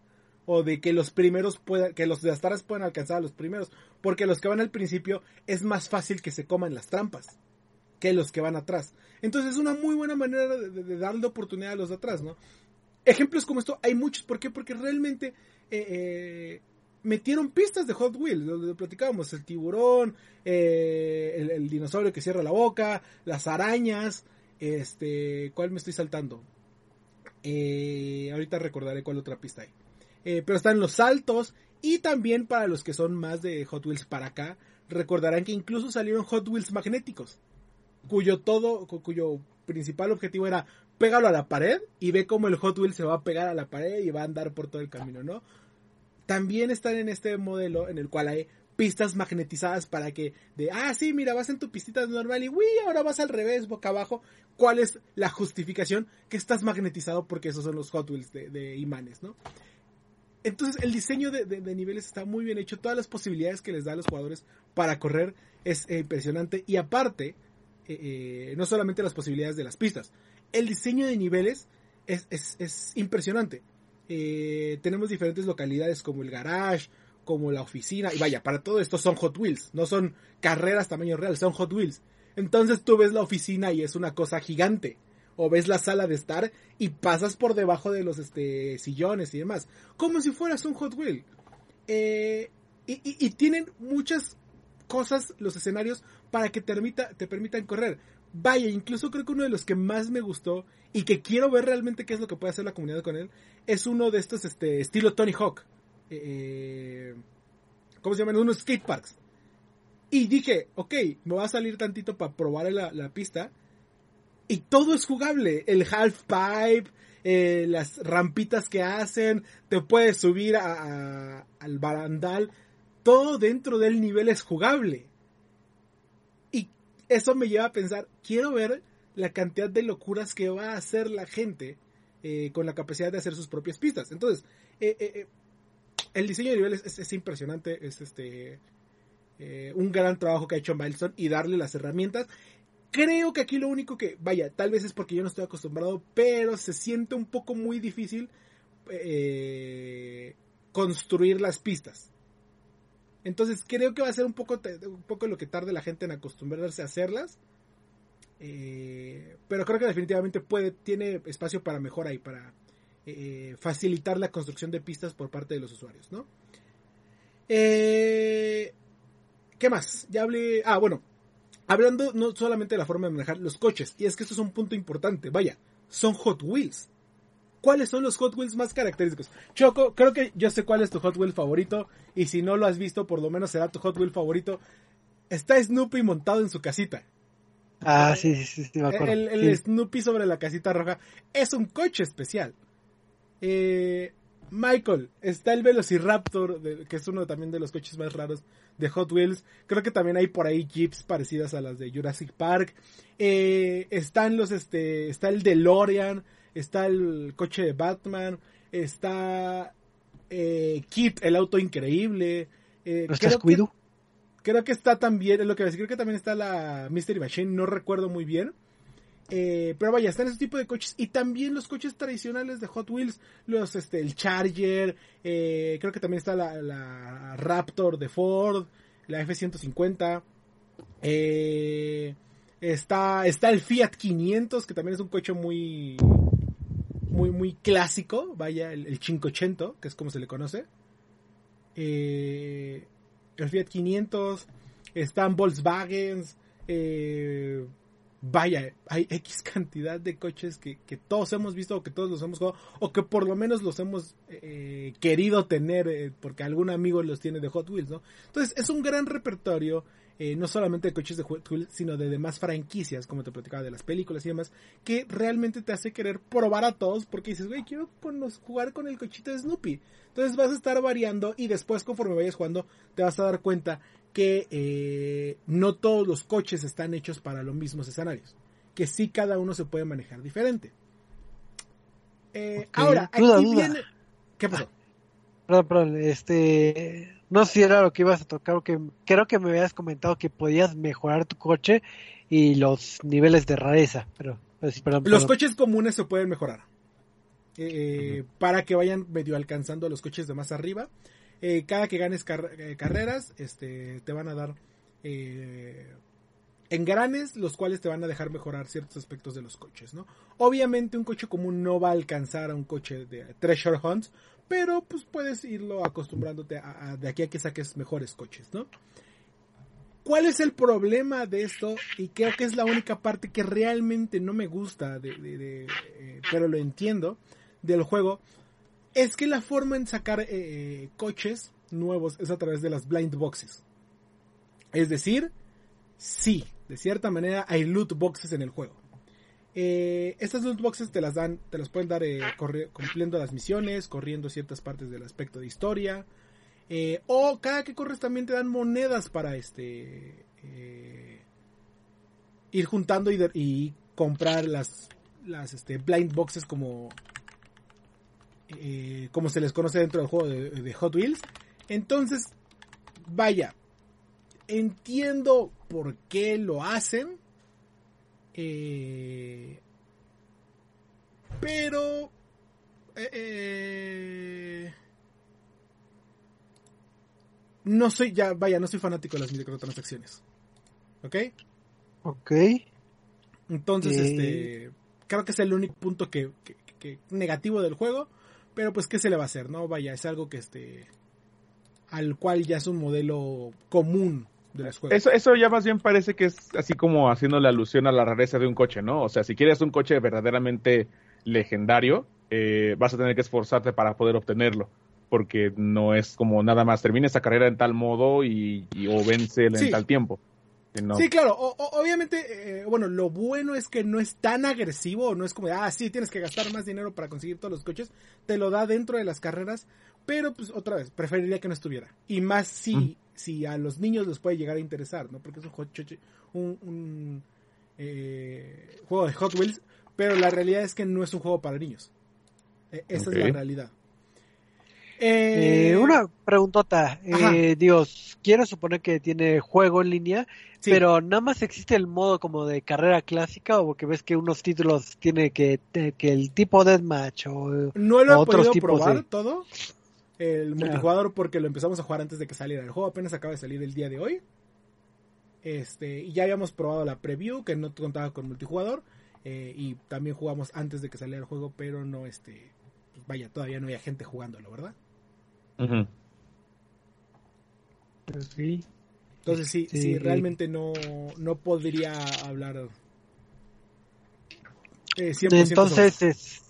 o de que los primeros puedan, que los de Astaras puedan alcanzar a los primeros, porque los que van al principio es más fácil que se coman las trampas que los que van atrás. Entonces es una muy buena manera de, darle oportunidad a los de atrás, ¿no? Ejemplos como esto hay muchos, ¿por qué? Porque realmente eh, eh, metieron pistas de Hot Wheels, donde platicábamos, el tiburón, eh, el, dinosaurio que cierra la boca, las arañas, este, ¿cuál me estoy saltando? ahorita recordaré cuál otra pista hay. Eh, pero están los saltos y también para los que son más de Hot Wheels para acá, recordarán que incluso salieron Hot Wheels magnéticos, cuyo todo, cuyo principal objetivo era pégalo a la pared y ve cómo el Hot Wheels se va a pegar a la pared y va a andar por todo el camino, ¿no? También están en este modelo en el cual hay pistas magnetizadas para que de, ah, sí, mira, vas en tu pistita normal y, uy, ahora vas al revés, boca abajo. ¿Cuál es la justificación? Que estás magnetizado porque esos son los Hot Wheels de, imanes, ¿no? Entonces el diseño de, niveles está muy bien hecho. Todas las posibilidades que les da a los jugadores para correr es eh, impresionante. Y aparte, eh, eh, no solamente las posibilidades de las pistas, el diseño de niveles es, impresionante. Tenemos diferentes localidades como el garage, como la oficina. Y vaya, para todo esto son Hot Wheels. No son carreras tamaño real, son Hot Wheels. Entonces tú ves la oficina y es una cosa gigante o ves la sala de estar y pasas por debajo de los este, sillones y demás, como si fueras un Hot Wheel. Eh, y, tienen muchas cosas los escenarios para que te, te permitan correr. Vaya, incluso creo que uno de los que más me gustó y que quiero ver realmente qué es lo que puede hacer la comunidad con él es uno de estos este, estilo Tony Hawk. Eh, ¿Cómo se llaman? Unos skateparks. Y dije, ok, me va a salir tantito para probar la pista y todo es jugable. El half pipe, eh, las rampitas que hacen, te puedes subir al barandal. Todo dentro del nivel es jugable. Eso me lleva a pensar, quiero ver la cantidad de locuras que va a hacer la gente eh, con la capacidad de hacer sus propias pistas. Entonces, eh, el diseño de niveles es, impresionante, es este un gran trabajo que ha hecho Milestone y darle las herramientas Creo que aquí lo único que, vaya, tal vez es porque yo no estoy acostumbrado, pero se siente un poco muy difícil eh, construir las pistas. Entonces creo que va a ser un poco, un poco lo que tarde la gente en acostumbrarse a hacerlas. Eh, pero creo que definitivamente puede, tiene espacio para mejora y para eh, facilitar la construcción de pistas por parte de los usuarios, ¿no? ¿Qué más? Ya hablé. Ah, bueno, Hablando no solamente de la forma de manejar los coches, y es que esto es un punto importante, vaya, son Hot Wheels. ¿Cuáles son los Hot Wheels más característicos? Choco, creo que yo sé cuál es tu Hot Wheel favorito, y si no lo has visto, por lo menos será tu Hot Wheel favorito. Está Snoopy montado en su casita. Ah, sí, sí, sí, me acuerdo. El, Snoopy sobre la casita roja es un coche especial. Eh, Michael, está el Velociraptor, que es uno también de los coches más raros de Hot Wheels. Creo que también hay por ahí jeeps parecidas a las de Jurassic Park. Eh, están los, este, está el DeLorean, está el coche de Batman, está eh, Kit, el auto increíble. Eh, creo, que, creo que está también, es lo que decir, creo que también está la Mystery Machine, no recuerdo muy bien. Eh, pero vaya, están ese tipo de coches y también los coches tradicionales de Hot Wheels, los este el Charger, eh, creo que también está la, Raptor de Ford, la F150, eh, está está el Fiat 500 que también es un coche muy muy muy clásico, vaya el, el 580 que es como se le conoce, el Fiat 500, están Volkswagens, eh, vaya, hay X cantidad de coches que, todos hemos visto o que todos los hemos jugado o que por lo menos los hemos eh, querido tener eh, porque algún amigo los tiene de Hot Wheels, ¿no? Entonces es un gran repertorio, eh, no solamente de coches de Hot Wheels, sino de demás franquicias, como te platicaba, de las películas y demás, que realmente te hace querer probar a todos porque dices, güey, quiero jugar con el cochito de Snoopy. Entonces vas a estar variando y después conforme vayas jugando te vas a dar cuenta que eh, no todos los coches están hechos para los mismos escenarios, que sí cada uno se puede manejar diferente. Eh, ahora, aquí viene... ¿Qué pasó? Perdón, perdón, este... No sé si era lo que ibas a tocar, que creo que me habías comentado que podías mejorar tu coche y los niveles de rareza, pero... Pues, los coches comunes se pueden mejorar. eh, para que vayan medio alcanzando los coches de más arriba. Eh, cada que ganes eh, carreras, este, te van a dar engranes, los cuales te van a dejar mejorar ciertos aspectos de los coches, ¿no? Obviamente un coche común no va a alcanzar a un coche de Treasure Hunts, pero pues puedes irlo acostumbrándote de aquí a que saques mejores coches, ¿no? ¿Cuál es el problema de esto? Y creo que es la única parte que realmente no me gusta, de, pero lo entiendo, del juego, es que la forma en sacar eh, coches nuevos es a través de las blind boxes. Es decir, sí, de cierta manera hay loot boxes en el juego. Eh, estas loot boxes te las dan, te las pueden dar eh, cumpliendo las misiones, corriendo ciertas partes del aspecto de historia. o cada que corres también te dan monedas para este ir juntando y, comprar las, las este, blind boxes como eh, como se les conoce dentro del juego de, Hot Wheels. Entonces, vaya, entiendo por qué lo hacen. Eh, pero... Eh, no soy, ya, vaya, no soy fanático de las microtransacciones. ¿Ok? Ok. Entonces, este, creo que es el único punto que, negativo del juego. Pero pues, ¿qué se le va a hacer? No, vaya, es algo que este. al cual ya es un modelo común de las juegos. Eso, eso ya más bien parece que es así como haciendo la alusión a la rareza de un coche, ¿no? O sea, si quieres un coche verdaderamente legendario, eh, vas a tener que esforzarte para poder obtenerlo. Porque no es como nada más, termina esa carrera en tal modo y, o vence en tal tiempo. Sí, claro, obviamente, eh, bueno, lo bueno es que no es tan agresivo, no es como, ah, sí, tienes que gastar más dinero para conseguir todos los coches, te lo da dentro de las carreras, pero pues otra vez, preferiría que no estuviera. Y más si, si a los niños les puede llegar a interesar, ¿no? Porque es un, un, eh, juego de Hot Wheels, pero la realidad es que no es un juego para niños. E, esa es la realidad. Eh, una preguntota. Eh, Dios, quiero suponer que tiene juego en línea, pero nada más existe el modo como de carrera clásica o que ves que unos títulos tiene que, que el tipo deathmatch o no lo he podido probar todo el multijugador porque lo empezamos a jugar antes de que saliera el juego apenas acaba de salir el día de hoy. Este y ya habíamos probado la preview que no contaba con multijugador eh, y también jugamos antes de que saliera el juego pero no este pues vaya todavía no había gente jugándolo verdad sí. Entonces sí, sí, realmente no, no podría hablar eh, Entonces,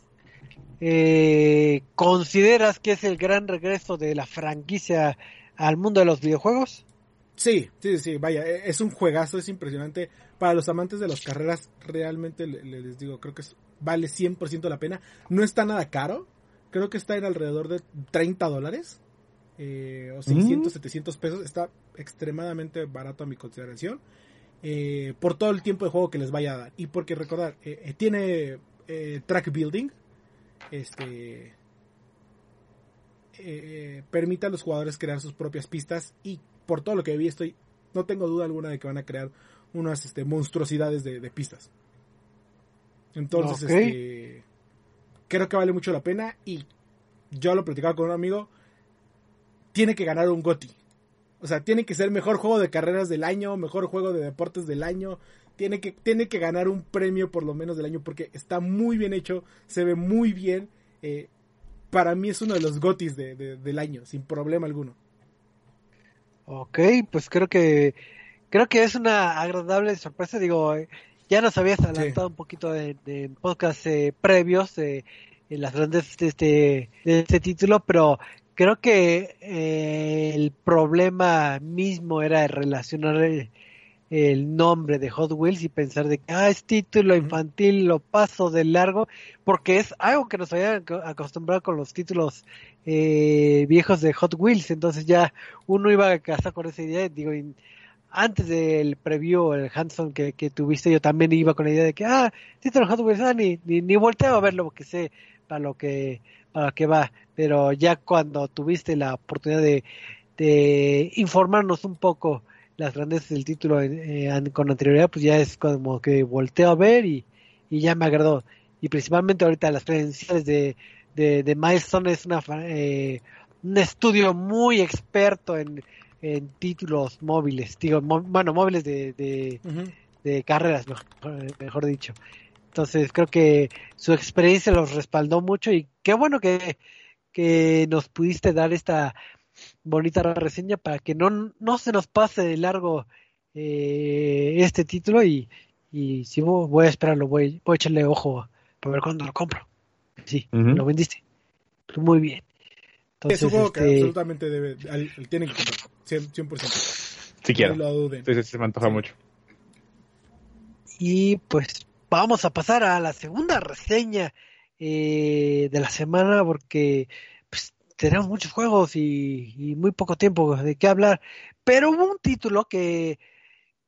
eh, ¿consideras que es el gran regreso de la franquicia al mundo de los videojuegos? Sí, sí, sí, vaya, e, es un juegazo, es impresionante. Para los amantes de las carreras, realmente les digo, creo que vale 100% la pena. No está nada caro, creo que está en alrededor de 30 dólares. Eh, o 600, 700 pesos. Está extremadamente barato a mi consideración. Eh, por todo el tiempo de juego que les vaya a dar. Y porque recordar, eh, tiene track building. Este. permite a los jugadores crear sus propias pistas. Y por todo lo que vi, estoy. No tengo duda alguna de que van a crear unas este, monstruosidades de, pistas. Entonces, este, creo que vale mucho la pena. Y yo lo platicaba con un amigo tiene que ganar un GOTI. O sea, tiene que ser mejor juego de carreras del año, mejor juego de deportes del año. Tiene que, tiene que ganar un premio por lo menos del año porque está muy bien hecho, se ve muy bien. Eh, para mí es uno de los GOTIs de, del año, sin problema alguno. Ok, pues creo que creo que es una agradable sorpresa. Digo, eh, ya nos habías adelantado un poquito de, de podcast eh, previos de las grandes de este, de este título, pero creo que eh, el problema mismo era relacionar el, nombre de Hot Wheels y pensar de que ah, es título infantil, lo paso de largo, porque es algo que nos había acostumbrado con los títulos eh, viejos de Hot Wheels, entonces ya uno iba a casar con esa idea, digo, antes del preview, el Hanson que, que, tuviste, yo también iba con la idea de que, ah, título Hot Wheels, ah, ni, ni, ni volteo a verlo porque sé para lo que para qué va, pero ya cuando tuviste la oportunidad de, de informarnos un poco las grandezas del título eh, con anterioridad, pues ya es como que volteo a ver y, y ya me agradó. y principalmente ahorita las credenciales de, de, de Milestone es una, eh, un estudio muy experto en, en títulos móviles, digo, bueno, móviles de, de, carreras, mejor, dicho. Entonces creo que su experiencia los respaldó mucho y qué bueno que, que nos pudiste dar esta bonita reseña para que no, no se nos pase de largo eh, este título y, y si voy a esperarlo, voy, voy a echarle ojo para ver cuándo lo compro. Sí, lo vendiste. Muy bien. Entonces, supongo que este, absolutamente debe, tiene que comprar, 100%. Si quiero. Entonces se me antoja mucho. Y pues vamos a pasar a la segunda reseña eh, de la semana porque pues, tenemos muchos juegos y, muy poco tiempo de qué hablar. Pero hubo un título que,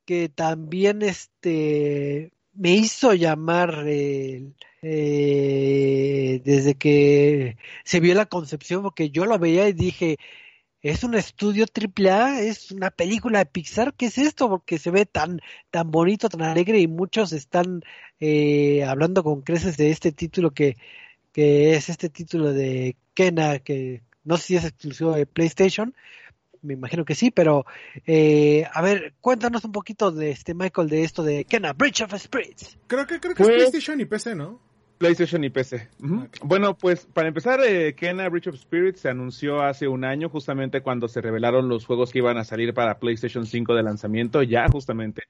que también este me hizo llamar eh, desde que se vio la concepción, porque yo lo veía y dije, es un estudio triple A, es una película de Pixar, ¿qué es esto? Porque se ve tan, tan bonito, tan alegre y muchos están eh, hablando con creces de este título que, que es este título de Kena, que no sé si es exclusivo de PlayStation, me imagino que sí, pero eh, a ver, cuéntanos un poquito de este Michael de esto de Kena Bridge of Spirits. Creo que creo que es pues, PlayStation y PC, ¿no? PlayStation y PC. Bueno, pues para empezar, eh, Kena Bridge of Spirits se anunció hace un año, justamente cuando se revelaron los juegos que iban a salir para PlayStation 5 de lanzamiento, ya justamente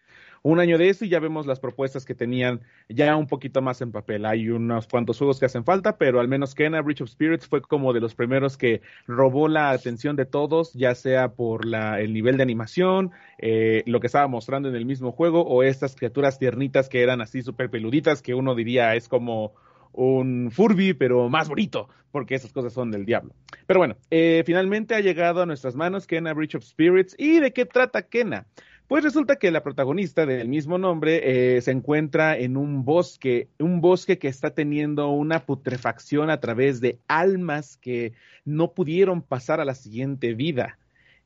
un año de eso y ya vemos las propuestas que tenían ya un poquito más en papel. Hay unos cuantos juegos que hacen falta, pero al menos Kena Bridge of Spirits fue como de los primeros que robó la atención de todos, ya sea por el nivel de animación, eh, lo que estaba mostrando en el mismo juego, o estas criaturas tiernitas que eran así súper peluditas, que uno diría es como un Furby, pero más bonito, porque esas cosas son del diablo. Pero bueno, eh, finalmente ha llegado a nuestras manos Kena Bridge of Spirits. ¿Y de qué trata Kena? Pues resulta que la protagonista del mismo nombre eh, se encuentra en un bosque, un bosque que está teniendo una putrefacción a través de almas que no pudieron pasar a la siguiente vida.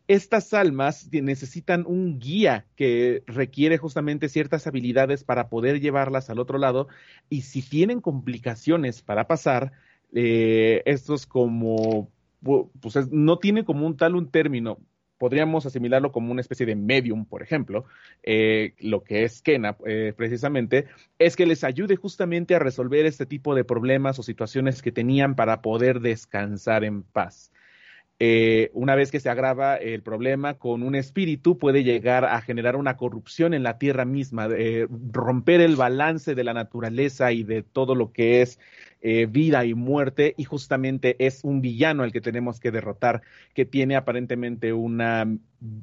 Estas almas necesitan un guía que requiere justamente ciertas habilidades para poder llevarlas al otro lado y si tienen complicaciones para pasar, eh, estos como, pues no tiene como un tal un término, podríamos asimilarlo como una especie de medium, por ejemplo, eh, lo que es Kena eh, precisamente, es que les ayude justamente a resolver este tipo de problemas o situaciones que tenían para poder descansar en paz. Eh, una vez que se agrava el problema con un espíritu, puede llegar a generar una corrupción en la tierra misma, romper el balance de la naturaleza y de todo lo que es eh, vida y muerte, y justamente es un villano al que tenemos que derrotar, que tiene aparentemente una,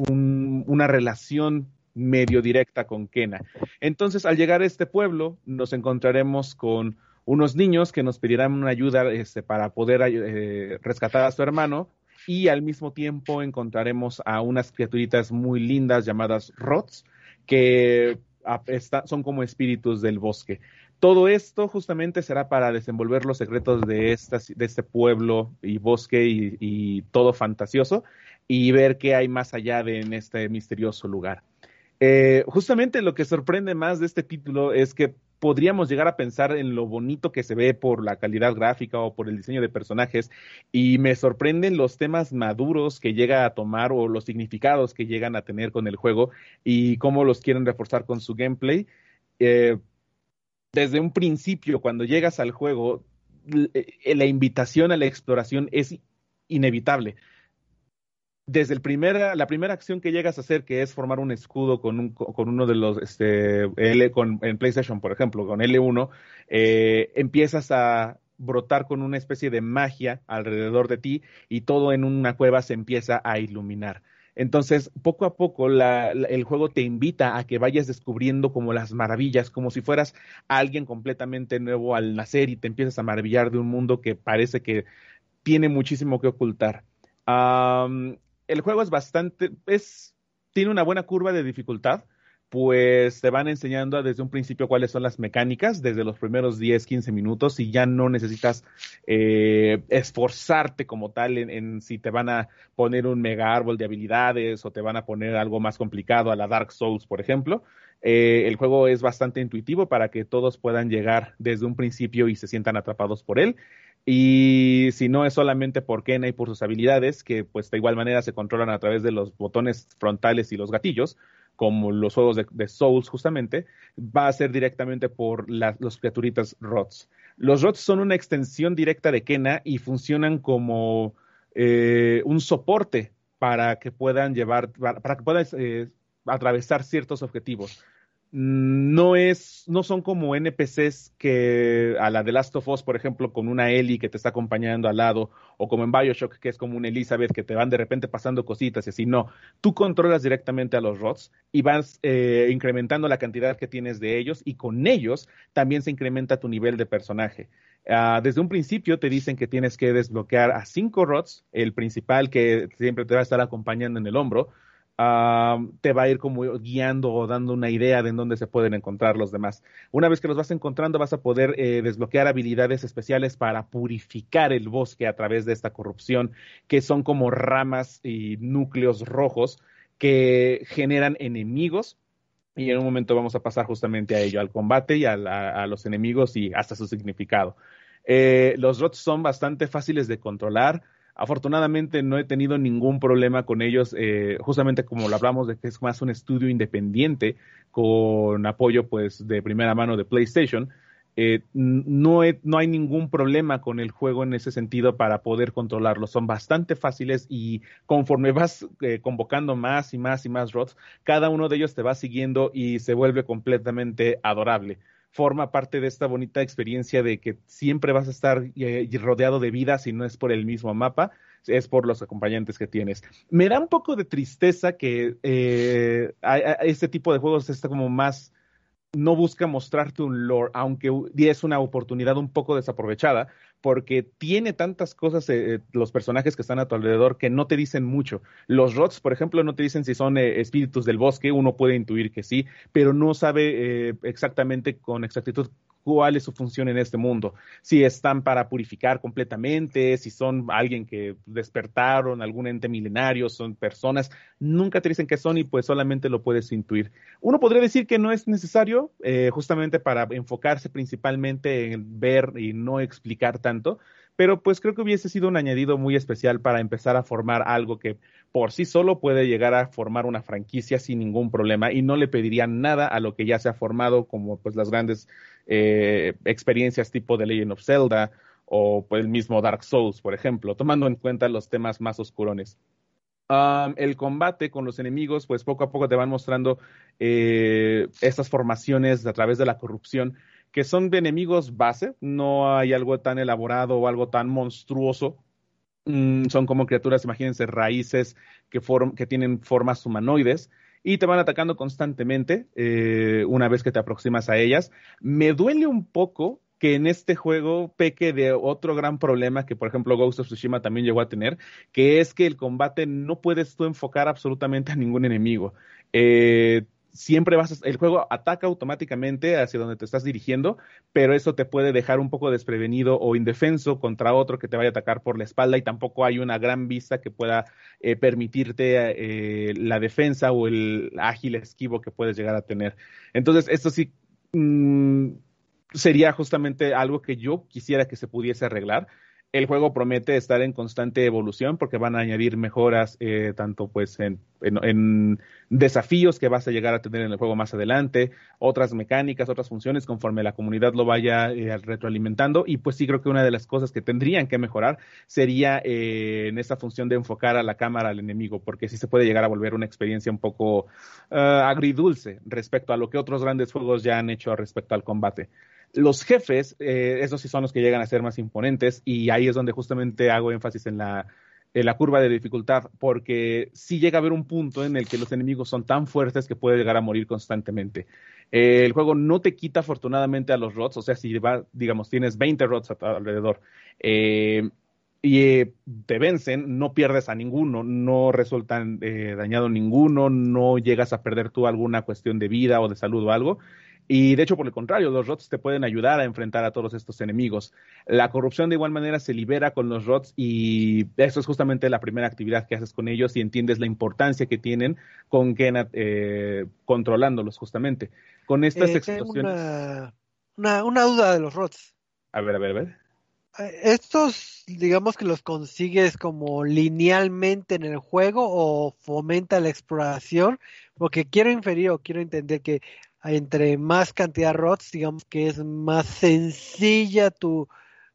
una relación medio directa con Kena. Entonces, al llegar a este pueblo, nos encontraremos con unos niños que nos pedirán una ayuda este, para poder eh, rescatar a su hermano y al mismo tiempo encontraremos a unas criaturitas muy lindas llamadas Rots que son como espíritus del bosque. Todo esto justamente será para desenvolver los secretos de, de este pueblo y bosque y, todo fantasioso y ver qué hay más allá de en este misterioso lugar. Eh, justamente lo que sorprende más de este título es que podríamos llegar a pensar en lo bonito que se ve por la calidad gráfica o por el diseño de personajes y me sorprenden los temas maduros que llega a tomar o los significados que llegan a tener con el juego y cómo los quieren reforzar con su gameplay. Eh, desde un principio, cuando llegas al juego, eh, la invitación a la exploración es inevitable. Desde el primer, la primera acción que llegas a hacer, que es formar un escudo con, un, con uno de los, este, en PlayStation, por ejemplo, con L1, eh, empiezas a brotar con una especie de magia alrededor de ti y todo en una cueva se empieza a iluminar. Entonces, poco a poco el juego te invita a que vayas descubriendo como las maravillas, como si fueras alguien completamente nuevo al nacer y te empiezas a maravillar de un mundo que parece que tiene muchísimo que ocultar. El juego es bastante, es, tiene una buena curva de dificultad. pues te van enseñando desde un principio cuáles son las mecánicas, desde los primeros 10, 15 minutos, y ya no necesitas eh, esforzarte como tal en, si te van a poner un mega árbol de habilidades o te van a poner algo más complicado a la Dark Souls, por ejemplo. Eh, el juego es bastante intuitivo para que todos puedan llegar desde un principio y se sientan atrapados por él. Y si no es solamente por Kena y por sus habilidades, que pues de igual manera se controlan a través de los botones frontales y los gatillos, como los juegos de, Souls justamente, va a ser directamente por los criaturitas ROTS. Los ROTS son una extensión directa de Kena y funcionan como eh, un soporte para que puedan llevar, para, que puedan eh, atravesar ciertos objetivos no es, no son como NPCs que a la de Last of Us, por ejemplo, con una Ellie que te está acompañando al lado, o como en Bioshock, que es como una Elizabeth que te van de repente pasando cositas y así. No, tú controlas directamente a los rots y vas eh, incrementando la cantidad que tienes de ellos y con ellos también se incrementa tu nivel de personaje. Ah, desde un principio te dicen que tienes que desbloquear a cinco rots, el principal que siempre te va a estar acompañando en el hombro, te va a ir como guiando o dando una idea de en dónde se pueden encontrar los demás. Una vez que los vas encontrando, vas a poder eh, desbloquear habilidades especiales para purificar el bosque a través de esta corrupción, que son como ramas y núcleos rojos que generan enemigos. Y en un momento vamos a pasar justamente a ello, al combate y a, los enemigos y hasta su significado. Eh, los rots son bastante fáciles de controlar Afortunadamente no he tenido ningún problema con ellos, eh, justamente como lo hablamos de que es más un estudio independiente con apoyo pues de primera mano de PlayStation. Eh, no, no hay ningún problema con el juego en ese sentido para poder controlarlo. Son bastante fáciles y conforme vas eh, convocando más y más y más rots, cada uno de ellos te va siguiendo y se vuelve completamente adorable forma parte de esta bonita experiencia de que siempre vas a estar eh, rodeado de vida si no es por el mismo mapa, es por los acompañantes que tienes. Me da un poco de tristeza que eh, este tipo de juegos está como más no busca mostrarte un lore, aunque es una oportunidad un poco desaprovechada, porque tiene tantas cosas eh, los personajes que están a tu alrededor que no te dicen mucho. Los rots, por ejemplo, no te dicen si son eh, espíritus del bosque, uno puede intuir que sí, pero no sabe eh, exactamente con exactitud cuál es su función en este mundo. Si están para purificar completamente, si son alguien que despertaron, algún ente milenario, son personas, nunca te dicen que son y pues solamente lo puedes intuir. Uno podría decir que no es necesario, eh, justamente para enfocarse principalmente en ver y no explicar tanto, pero pues creo que hubiese sido un añadido muy especial para empezar a formar algo que por sí solo puede llegar a formar una franquicia sin ningún problema y no le pediría nada a lo que ya se ha formado como pues las grandes eh, experiencias tipo de Legend of Zelda o pues, el mismo Dark Souls, por ejemplo, tomando en cuenta los temas más oscurones. el combate con los enemigos, pues poco a poco te van mostrando eh, estas formaciones a través de la corrupción que son de enemigos base, no hay algo tan elaborado o algo tan monstruoso. Mm, son como criaturas, imagínense, raíces que, que tienen formas humanoides y te van atacando constantemente eh, una vez que te aproximas a ellas. Me duele un poco que en este juego peque de otro gran problema que, por ejemplo, Ghost of Tsushima también llegó a tener, que es que el combate no puedes tú enfocar absolutamente a ningún enemigo. Eh, siempre vas a, el juego ataca automáticamente hacia donde te estás dirigiendo, pero eso te puede dejar un poco desprevenido o indefenso contra otro que te vaya a atacar por la espalda y tampoco hay una gran vista que pueda eh, permitirte eh, la defensa o el ágil esquivo que puedes llegar a tener. Entonces, esto sí mm, sería justamente algo que yo quisiera que se pudiese arreglar el juego promete estar en constante evolución porque van a añadir mejoras eh, tanto pues en, desafíos que vas a llegar a tener en el juego más adelante, otras mecánicas, otras funciones conforme la comunidad lo vaya eh, retroalimentando y pues sí creo que una de las cosas que tendrían que mejorar sería eh, en esa función de enfocar a la cámara al enemigo porque sí se puede llegar a volver una experiencia un poco agridulce respecto a lo que otros grandes juegos ya han hecho respecto al combate. Los jefes, eh, esos sí son los que llegan a ser más imponentes y ahí es donde justamente hago énfasis en la, curva de dificultad, porque sí llega a haber un punto en el que los enemigos son tan fuertes que puede llegar a morir constantemente. Eh, el juego no te quita afortunadamente a los rots, o sea, si va, digamos, tienes 20 rots alrededor, eh, y eh, te vencen, no pierdes a ninguno, no resultan eh, dañado ninguno, no llegas a perder tú alguna cuestión de vida o de salud o algo. Y de hecho, por el contrario, los rots te pueden ayudar a enfrentar a todos estos enemigos. La corrupción de igual manera se libera con los rots y eso es justamente la primera actividad que haces con ellos y entiendes la importancia que tienen con Kenat eh, controlándolos justamente. Con estas Eh, explosiones... Una, una, una duda de los rots. A ver, a ver, a ver. Eh, ¿Estos, digamos que los consigues como linealmente en el juego o fomenta la exploración? Porque quiero inferir o quiero entender que entre más cantidad de rots, digamos que es más sencilla tu,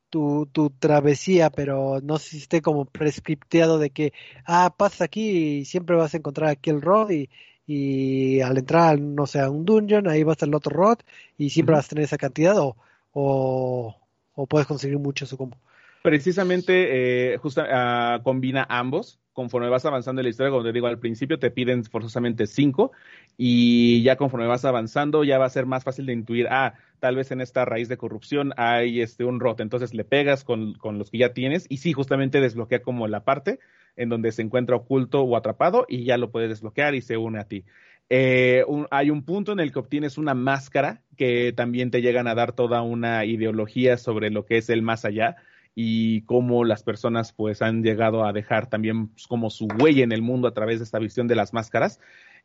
tu, tu travesía, pero no si esté como prescripteado de que, ah, pasas aquí y siempre vas a encontrar aquí el rod y, y al entrar, no sé, a un dungeon, ahí va a estar el otro rod y siempre vas a tener esa cantidad o, o, o puedes conseguir mucho su combo. Precisamente, eh, justa- ah, combina ambos. Conforme vas avanzando en la historia, como te digo al principio, te piden forzosamente cinco y ya conforme vas avanzando ya va a ser más fácil de intuir, ah, tal vez en esta raíz de corrupción hay este un rot, entonces le pegas con, con los que ya tienes y sí, justamente desbloquea como la parte en donde se encuentra oculto o atrapado y ya lo puedes desbloquear y se une a ti. Eh, hay un punto en el que obtienes una máscara que también te llegan a dar toda una ideología sobre lo que es el más allá y cómo las personas pues han llegado a dejar también pues, como su huella en el mundo a través de esta visión de las máscaras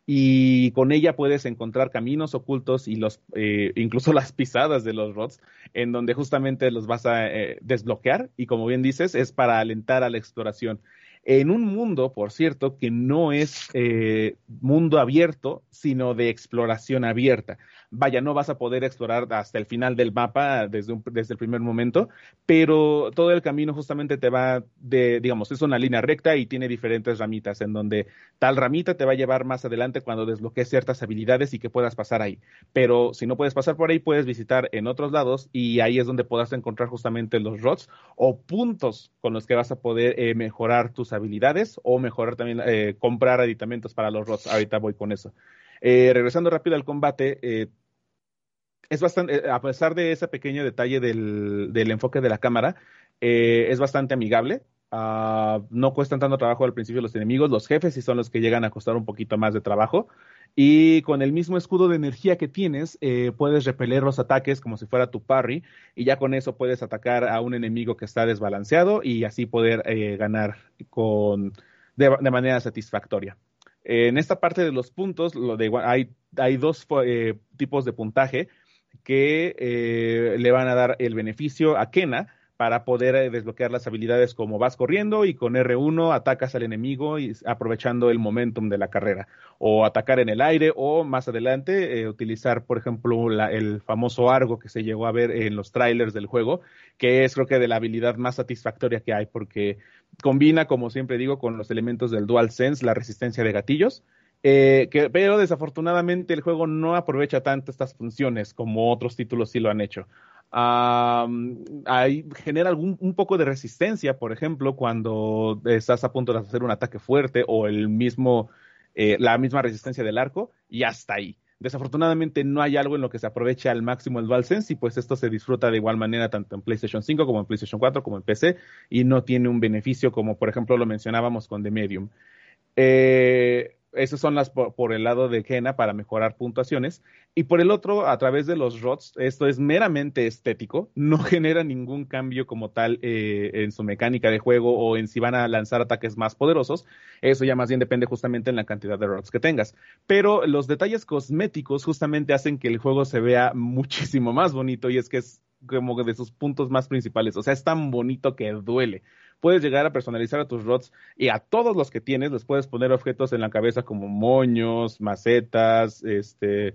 y con ella puedes encontrar caminos ocultos y los eh, incluso las pisadas de los rods en donde justamente los vas a eh, desbloquear y como bien dices es para alentar a la exploración en un mundo, por cierto, que no es eh, mundo abierto, sino de exploración abierta. Vaya, no vas a poder explorar hasta el final del mapa desde, desde el primer momento, pero todo el camino justamente te va de, digamos, es una línea recta y tiene diferentes ramitas en donde tal ramita te va a llevar más adelante cuando desbloquees ciertas habilidades y que puedas pasar ahí. Pero si no puedes pasar por ahí, puedes visitar en otros lados y ahí es donde podrás encontrar justamente los rods o puntos con los que vas a poder eh, mejorar tus habilidades o mejorar también, eh, comprar aditamentos para los rods. Ahorita voy con eso. Eh, regresando rápido al combate, es bastante, eh, a pesar de ese pequeño detalle del, del enfoque de la cámara, eh, es bastante amigable. Ah, no cuestan tanto trabajo al principio los enemigos, los jefes sí son los que llegan a costar un poquito más de trabajo. Y con el mismo escudo de energía que tienes, eh, puedes repeler los ataques como si fuera tu parry, y ya con eso puedes atacar a un enemigo que está desbalanceado y así poder ganar con, de, manera satisfactoria. En esta parte de los puntos, lo de, hay, hay dos tipos de puntaje que eh, le van a dar el beneficio a Kena para poder eh, desbloquear las habilidades como vas corriendo y con R1 atacas al enemigo y aprovechando el momentum de la carrera. O atacar en el aire o más adelante eh, utilizar por ejemplo la, el famoso argo que se llegó a ver en los trailers del juego que es creo que de la habilidad más satisfactoria que hay porque combina como siempre digo con los elementos del DualSense la resistencia de gatillos eh, pero desafortunadamente el juego no aprovecha tanto estas funciones como otros títulos sí lo han hecho. Um, genera algún, un poco de resistencia, por ejemplo, cuando estás a punto de hacer un ataque fuerte o el mismo, eh, la misma resistencia del arco y hasta ahí. Desafortunadamente no hay algo en lo que se aproveche al máximo el DualSense y pues esto se disfruta de igual manera tanto en PlayStation 5 como en PlayStation 4 como en PC y no tiene un beneficio como por ejemplo lo mencionábamos con The Medium. Eh, esas son las por, por, el lado de Kena para mejorar puntuaciones. Y por el otro, a través de los ROTS, esto es meramente estético, no genera ningún cambio como tal eh, en su mecánica de juego o en si van a lanzar ataques más poderosos. Eso ya más bien depende justamente en la cantidad de ROTS que tengas. Pero los detalles cosméticos justamente hacen que el juego se vea muchísimo más bonito y es que es como de sus puntos más principales. O sea, es tan bonito que duele puedes llegar a personalizar a tus rods y a todos los que tienes les puedes poner objetos en la cabeza como moños, macetas, este,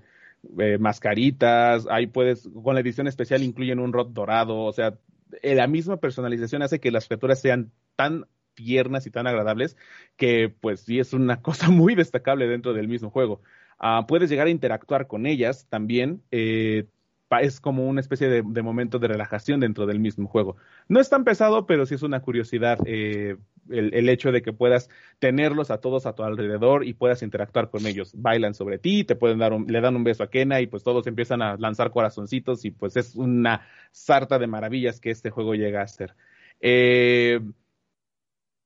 eh, mascaritas, ahí puedes, con la edición especial incluyen un rod dorado, o sea, eh, la misma personalización hace que las criaturas sean tan tiernas y tan agradables que pues sí es una cosa muy destacable dentro del mismo juego. Uh, puedes llegar a interactuar con ellas también, eh, es como una especie de, momento de relajación dentro del mismo juego. No es tan pesado, pero sí es una curiosidad eh, el, el, hecho de que puedas tenerlos a todos a tu alrededor y puedas interactuar con ellos. Bailan sobre ti, te pueden dar un, le dan un beso a Kena y pues todos empiezan a lanzar corazoncitos y pues es una sarta de maravillas que este juego llega a ser. Eh,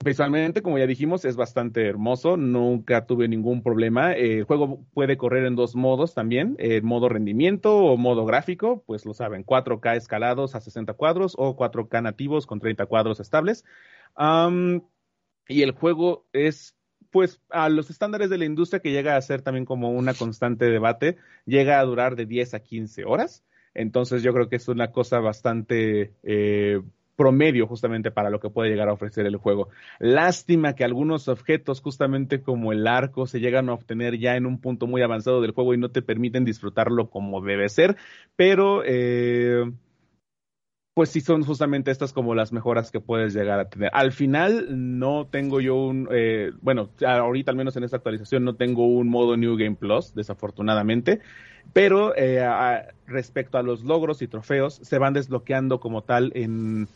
Visualmente, como ya dijimos, es bastante hermoso. Nunca tuve ningún problema. Eh, el juego puede correr en dos modos también: en modo rendimiento o modo gráfico. Pues lo saben, 4K escalados a 60 cuadros o 4K nativos con 30 cuadros estables. y el juego es, pues, a los estándares de la industria que llega a ser también como una constante debate, llega a durar de 10 a 15 horas. Entonces, yo creo que es una cosa bastante. Eh, promedio justamente para lo que puede llegar a ofrecer el juego. Lástima que algunos objetos, justamente como el arco, se llegan a obtener ya en un punto muy avanzado del juego y no te permiten disfrutarlo como debe ser, pero eh, pues sí son justamente estas como las mejoras que puedes llegar a tener. Al final no tengo yo un, eh, bueno, ahorita al menos en esta actualización no tengo un modo New Game Plus, desafortunadamente, pero eh, respecto a los logros y trofeos, se van desbloqueando como tal en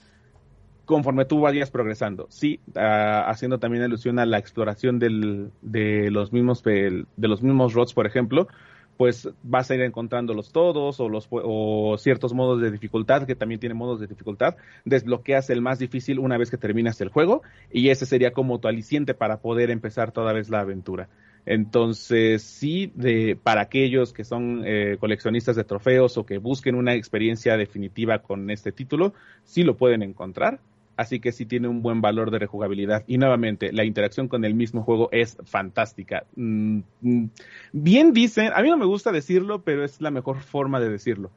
conforme tú vayas progresando. Sí, ah, haciendo también alusión a la exploración del, de los mismos de los mismos rods, por ejemplo, pues vas a ir encontrándolos todos o los o ciertos modos de dificultad que también tienen modos de dificultad. Desbloqueas el más difícil una vez que terminas el juego y ese sería como tu aliciente para poder empezar toda vez la aventura. Entonces, sí, de, para aquellos que son eh, coleccionistas de trofeos o que busquen una experiencia definitiva con este título, sí lo pueden encontrar así que sí tiene un buen valor de rejugabilidad. Y nuevamente, la interacción con el mismo juego es fantástica. Mm, mm, bien dicen, a mí no me gusta decirlo, pero es la mejor forma de decirlo.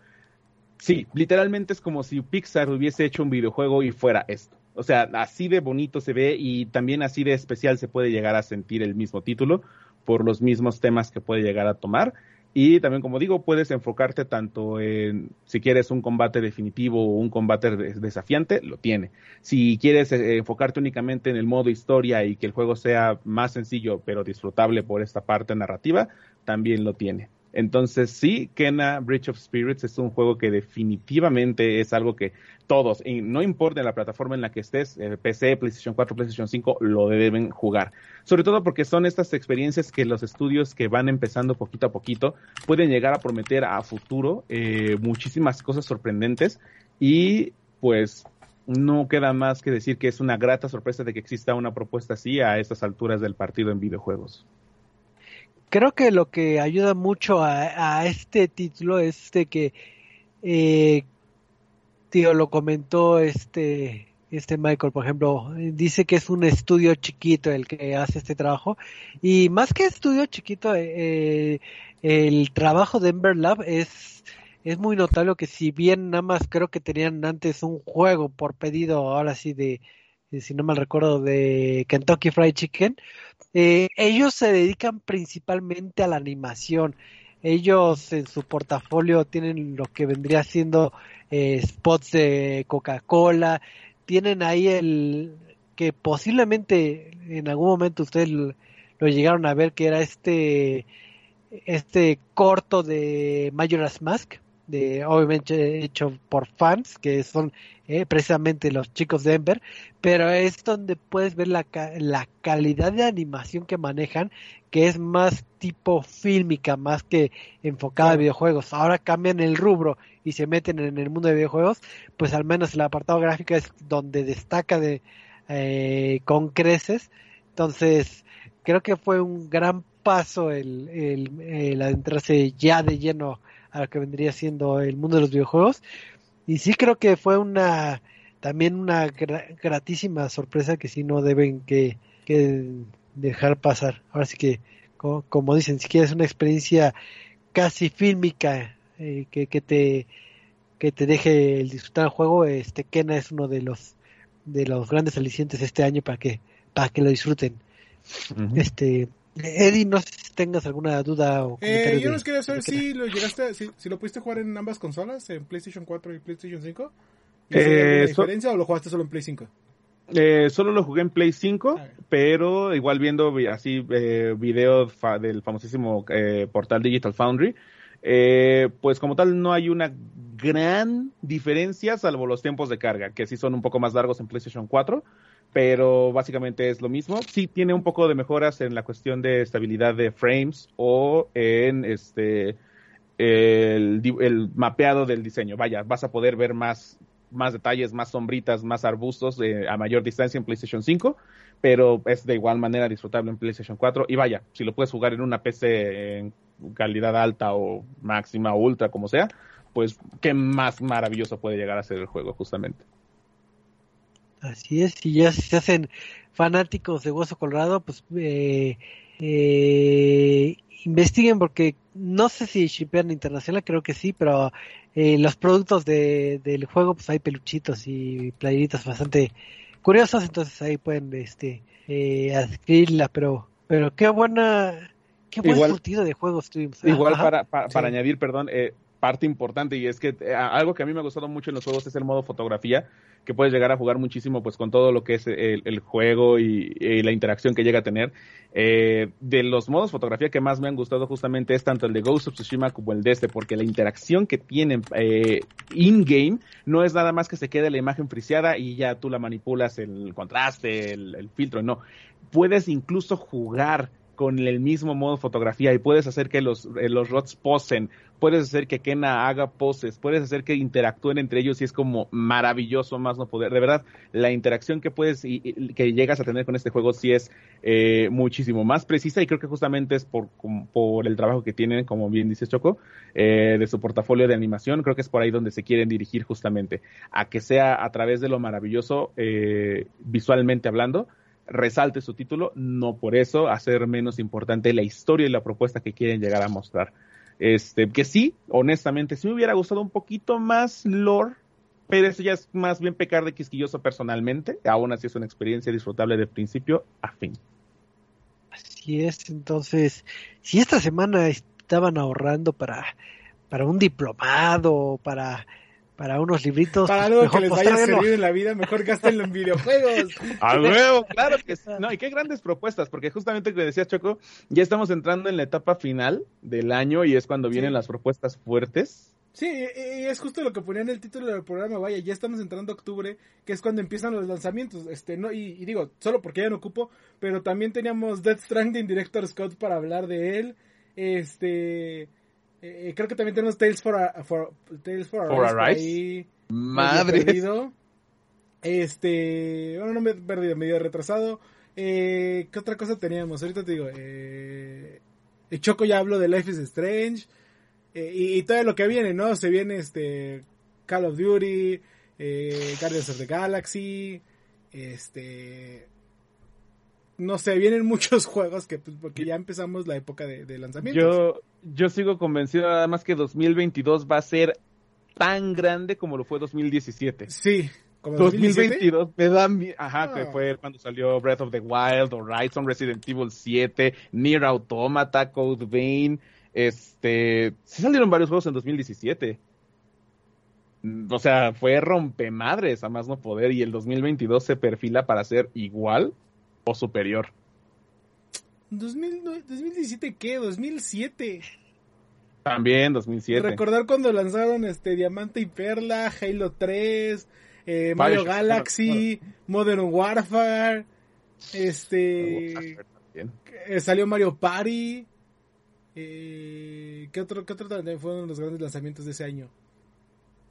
Sí, literalmente es como si Pixar hubiese hecho un videojuego y fuera esto. O sea, así de bonito se ve y también así de especial se puede llegar a sentir el mismo título por los mismos temas que puede llegar a tomar. Y también, como digo, puedes enfocarte tanto en si quieres un combate definitivo o un combate desafiante, lo tiene. Si quieres eh, enfocarte únicamente en el modo historia y que el juego sea más sencillo pero disfrutable por esta parte narrativa, también lo tiene. Entonces sí, Kena Bridge of Spirits es un juego que definitivamente es algo que todos, y no importa la plataforma en la que estés, eh, PC, PlayStation 4, PlayStation 5, lo deben jugar. Sobre todo porque son estas experiencias que los estudios que van empezando poquito a poquito pueden llegar a prometer a futuro eh, muchísimas cosas sorprendentes y pues no queda más que decir que es una grata sorpresa de que exista una propuesta así a estas alturas del partido en videojuegos creo que lo que ayuda mucho a, este título es de que, eh, tío, lo comentó este, este Michael, por ejemplo, dice que es un estudio chiquito el que hace este trabajo y más que estudio chiquito, eh, el trabajo de Ember Lab es es muy notable que si bien nada más creo que tenían antes un juego por pedido, ahora sí de, si no mal recuerdo, de Kentucky Fried Chicken, eh, ellos se dedican principalmente a la animación. Ellos en su portafolio tienen lo que vendría siendo eh, spots de Coca-Cola, tienen ahí el que posiblemente en algún momento ustedes lo, llegaron a ver que era este este corto de Majora's Mask de obviamente hecho por fans que son eh, precisamente los chicos de Ember, pero es donde puedes ver la, la calidad de animación que manejan, que es más tipo fílmica, más que enfocada a videojuegos. Ahora cambian el rubro y se meten en el mundo de videojuegos, pues al menos el apartado gráfico es donde destaca de eh, con creces. Entonces, creo que fue un gran paso el, el, el adentrarse ya de lleno a lo que vendría siendo el mundo de los videojuegos. Y sí creo que fue una también una gratísima sorpresa que sí no deben que, dejar pasar. Ahora sí que, como, dicen, si quieres una experiencia casi fílmica eh, que, que, te que te deje el disfrutar el juego, este Kena es uno de los de los grandes alicientes este año para que para que lo disfruten. Este Eddie, no sé si tengas alguna duda o eh, Yo nos quería saber si lo llegaste, si, lo pudiste jugar en ambas consolas, en PlayStation 4 y PlayStation 5. Eh, diferencia o lo jugaste solo en Play 5? Eh, solo lo jugué en Play 5, ah, pero igual viendo así eh, videos del famosísimo eh, portal Digital Foundry, eh, pues como tal no hay una gran diferencia salvo los tiempos de carga, que sí son un poco más largos en PlayStation 4 pero básicamente es lo mismo. Sí tiene un poco de mejoras en la cuestión de estabilidad de frames o en este el, mapeado del diseño. Vaya, vas a poder ver más más detalles, más sombritas, más arbustos eh, a mayor distancia en PlayStation 5, pero es de igual manera disfrutable en PlayStation 4. Y vaya, si lo puedes jugar en una PC en calidad alta o máxima o ultra, como sea, pues qué más maravilloso puede llegar a ser el juego, justamente. Así es, si ya se hacen fanáticos de Hueso Colorado, pues eh, eh, investiguen porque no sé si shipean internacional, creo que sí, pero eh, los productos de, del juego, pues hay peluchitos y playeritas bastante curiosos, entonces ahí pueden este eh, adquirirla, pero pero qué buena, qué buen igual, de juegos tuvimos. Igual para, para, para añadir, perdón, eh, parte importante y es que eh, algo que a mí me ha gustado mucho en los juegos es el modo fotografía, que puedes llegar a jugar muchísimo pues con todo lo que es el, juego y, y, la interacción que llega a tener. Eh, de los modos fotografía que más me han gustado justamente es tanto el de Ghost of Tsushima como el de este, porque la interacción que tienen eh, in-game no es nada más que se quede la imagen friseada y ya tú la manipulas el contraste, el, el filtro, no. Puedes incluso jugar con el mismo modo fotografía y puedes hacer que los, eh, los rods posen, puedes hacer que Kena haga poses, puedes hacer que interactúen entre ellos y es como maravilloso más no poder. De verdad, la interacción que puedes y, que llegas a tener con este juego sí es eh, muchísimo más precisa y creo que justamente es por, por el trabajo que tienen, como bien dice Choco, eh, de su portafolio de animación, creo que es por ahí donde se quieren dirigir justamente, a que sea a través de lo maravilloso eh, visualmente hablando, resalte su título, no por eso hacer menos importante la historia y la propuesta que quieren llegar a mostrar. Este, que sí, honestamente, sí me hubiera gustado un poquito más lore, pero eso ya es más bien pecar de quisquilloso personalmente. Aún así es una experiencia disfrutable de principio a fin. Así es, entonces, si esta semana estaban ahorrando para, para un diplomado, para para unos libritos. Para algo que les vaya a servir en la vida, mejor gastenlo en videojuegos. A nuevo, claro que sí. No, y qué grandes propuestas, porque justamente que decía Choco, ya estamos entrando en la etapa final del año y es cuando vienen las propuestas fuertes. Sí, y es justo lo que ponía en el título del programa, vaya, ya estamos entrando a octubre, que es cuando empiezan los lanzamientos, este, no, y, y digo, solo porque ya no ocupo, pero también teníamos Death Stranding Director Scott para hablar de él, este, eh, creo que también tenemos Tales for, a, for Tales for, for Arise. Ahí, Madre. Perdido. Este, bueno, no me he perdido, medio retrasado. Eh, ¿Qué otra cosa teníamos? Ahorita te digo, eh, el Choco ya habló de Life is Strange. Eh, y, y, todo lo que viene, ¿no? Se viene este Call of Duty, eh, Guardians of the Galaxy, este no sé, vienen muchos juegos que pues, porque ya empezamos la época de, de lanzamientos. Yo, yo sigo convencido nada más que 2022 va a ser tan grande como lo fue 2017. Sí. ¿Como 2022 me da ajá, oh. que fue cuando salió Breath of the Wild, Horizon, Resident Evil 7, Nier Automata, Code Vein, este, sí salieron varios juegos en 2017. O sea, fue rompemadres a más no poder y el 2022 se perfila para ser igual o superior. 2000, 2017 qué? 2007. También 2007. Recordar cuando lanzaron este Diamante y Perla, Halo 3, eh, Mario Galaxy, Modern Warfare, este eh, salió Mario Party. Eh, ¿qué otro qué otro también fueron los grandes lanzamientos de ese año?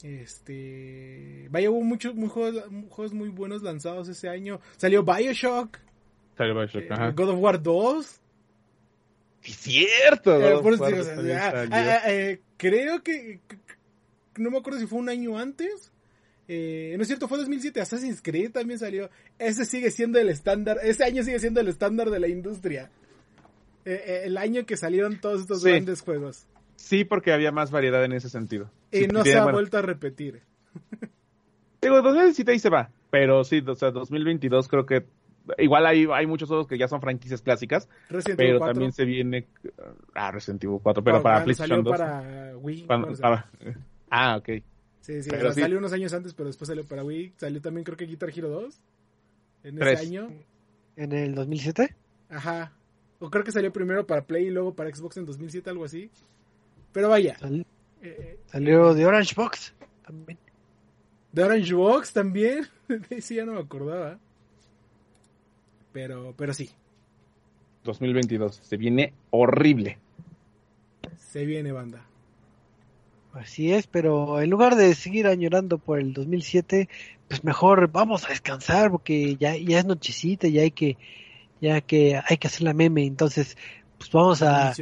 Este, vaya hubo muchos muy juegos, juegos muy buenos lanzados ese año. Salió BioShock. BioShock, eh. God of War 2. Es cierto. Eh, por o sea, ah, eh, creo que, no me acuerdo si fue un año antes. Eh, no es cierto, fue 2007. Assassin's Creed también salió. Ese sigue siendo el estándar. Ese año sigue siendo el estándar de la industria. El año que salieron todos estos sí. grandes juegos. Sí, porque había más variedad en ese sentido. Y sí, no se ha bueno. vuelto a repetir. Digo, 2017 ahí se va. Pero sí, o sea, 2022 creo que igual hay, hay muchos juegos que ya son franquicias clásicas, Resident pero también se viene ah, Resident Evil 4, pero oh, para PlayStation 2. para Wii. Cuando, para, ah, ok. Sí, sí, pero o sea, sí, salió unos años antes, pero después salió para Wii. Salió también creo que Guitar Hero 2 en Tres. ese año. ¿En el 2007? Ajá. O creo que salió primero para Play y luego para Xbox en 2007, algo así. Pero vaya. Sal eh, salió de Orange Box también. ¿De Orange Box también? sí, ya no me acordaba. Pero, pero sí. 2022. Se viene horrible. Se viene, banda. Así es, pero en lugar de seguir añorando por el 2007, pues mejor vamos a descansar porque ya, ya es nochecita, ya hay que, ya que hay que hacer la meme, entonces pues vamos a,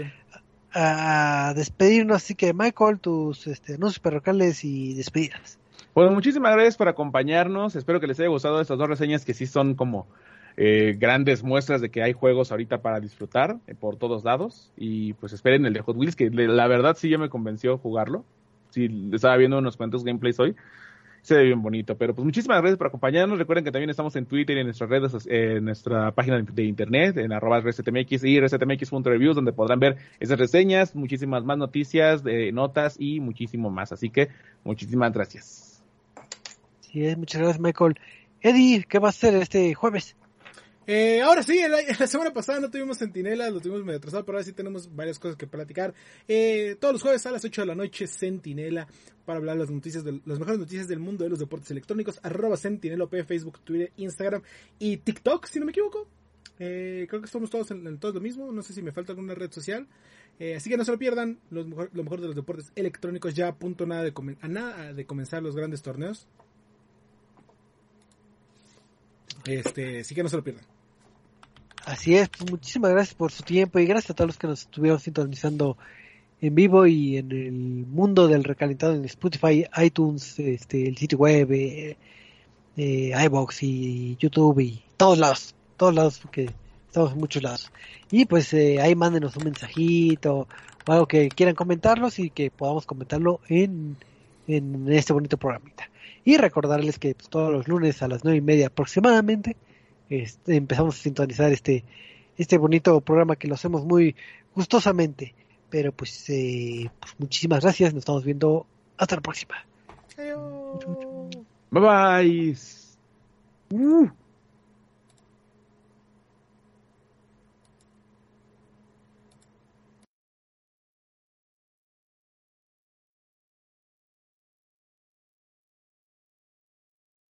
a despedirnos, así que Michael, tus este, anuncios parroquiales y despedidas. Pues muchísimas gracias por acompañarnos, espero que les haya gustado estas dos reseñas que sí son como eh, grandes muestras de que hay juegos ahorita para disfrutar eh, por todos lados y pues esperen el de Hot Wheels que la verdad sí ya me convenció jugarlo, sí estaba viendo unos cuantos gameplays hoy se ve bien bonito. Pero pues muchísimas gracias por acompañarnos. Recuerden que también estamos en Twitter y en nuestras redes, en nuestra página de, internet, en arroba resetmx y resetmx.reviews, donde podrán ver esas reseñas, muchísimas más noticias, de notas y muchísimo más. Así que muchísimas gracias. Sí, muchas gracias, Michael. Eddie, ¿qué va a hacer este jueves? Eh, ahora sí, la, semana pasada no tuvimos Sentinela, lo tuvimos medio atrasado, pero ahora sí tenemos varias cosas que platicar. Eh, todos los jueves a las 8 de la noche, Sentinela, para hablar las noticias de, las mejores noticias del mundo de los deportes electrónicos. Arroba Sentinelop, Facebook, Twitter, Instagram y TikTok, si no me equivoco. Eh, creo que estamos todos en, todo lo mismo, no sé si me falta alguna red social. así que no se lo pierdan, lo mejor, de los deportes electrónicos ya a punto nada de, a nada de comenzar los grandes torneos. Este, así que no se lo pierdan. Así es, pues muchísimas gracias por su tiempo y gracias a todos los que nos estuvieron sintonizando en vivo y en el mundo del recalentado en Spotify, iTunes, este, el sitio web, eh, eh, iBox y YouTube y todos lados, todos lados porque estamos en muchos lados. Y pues eh, ahí mándenos un mensajito o algo que quieran comentarlos y que podamos comentarlo en, en este bonito programita. Y recordarles que pues, todos los lunes a las nueve y media aproximadamente este, empezamos a sintonizar este, este bonito programa que lo hacemos muy gustosamente. Pero pues, eh, pues muchísimas gracias, nos estamos viendo hasta la próxima. Bye bye. Uh.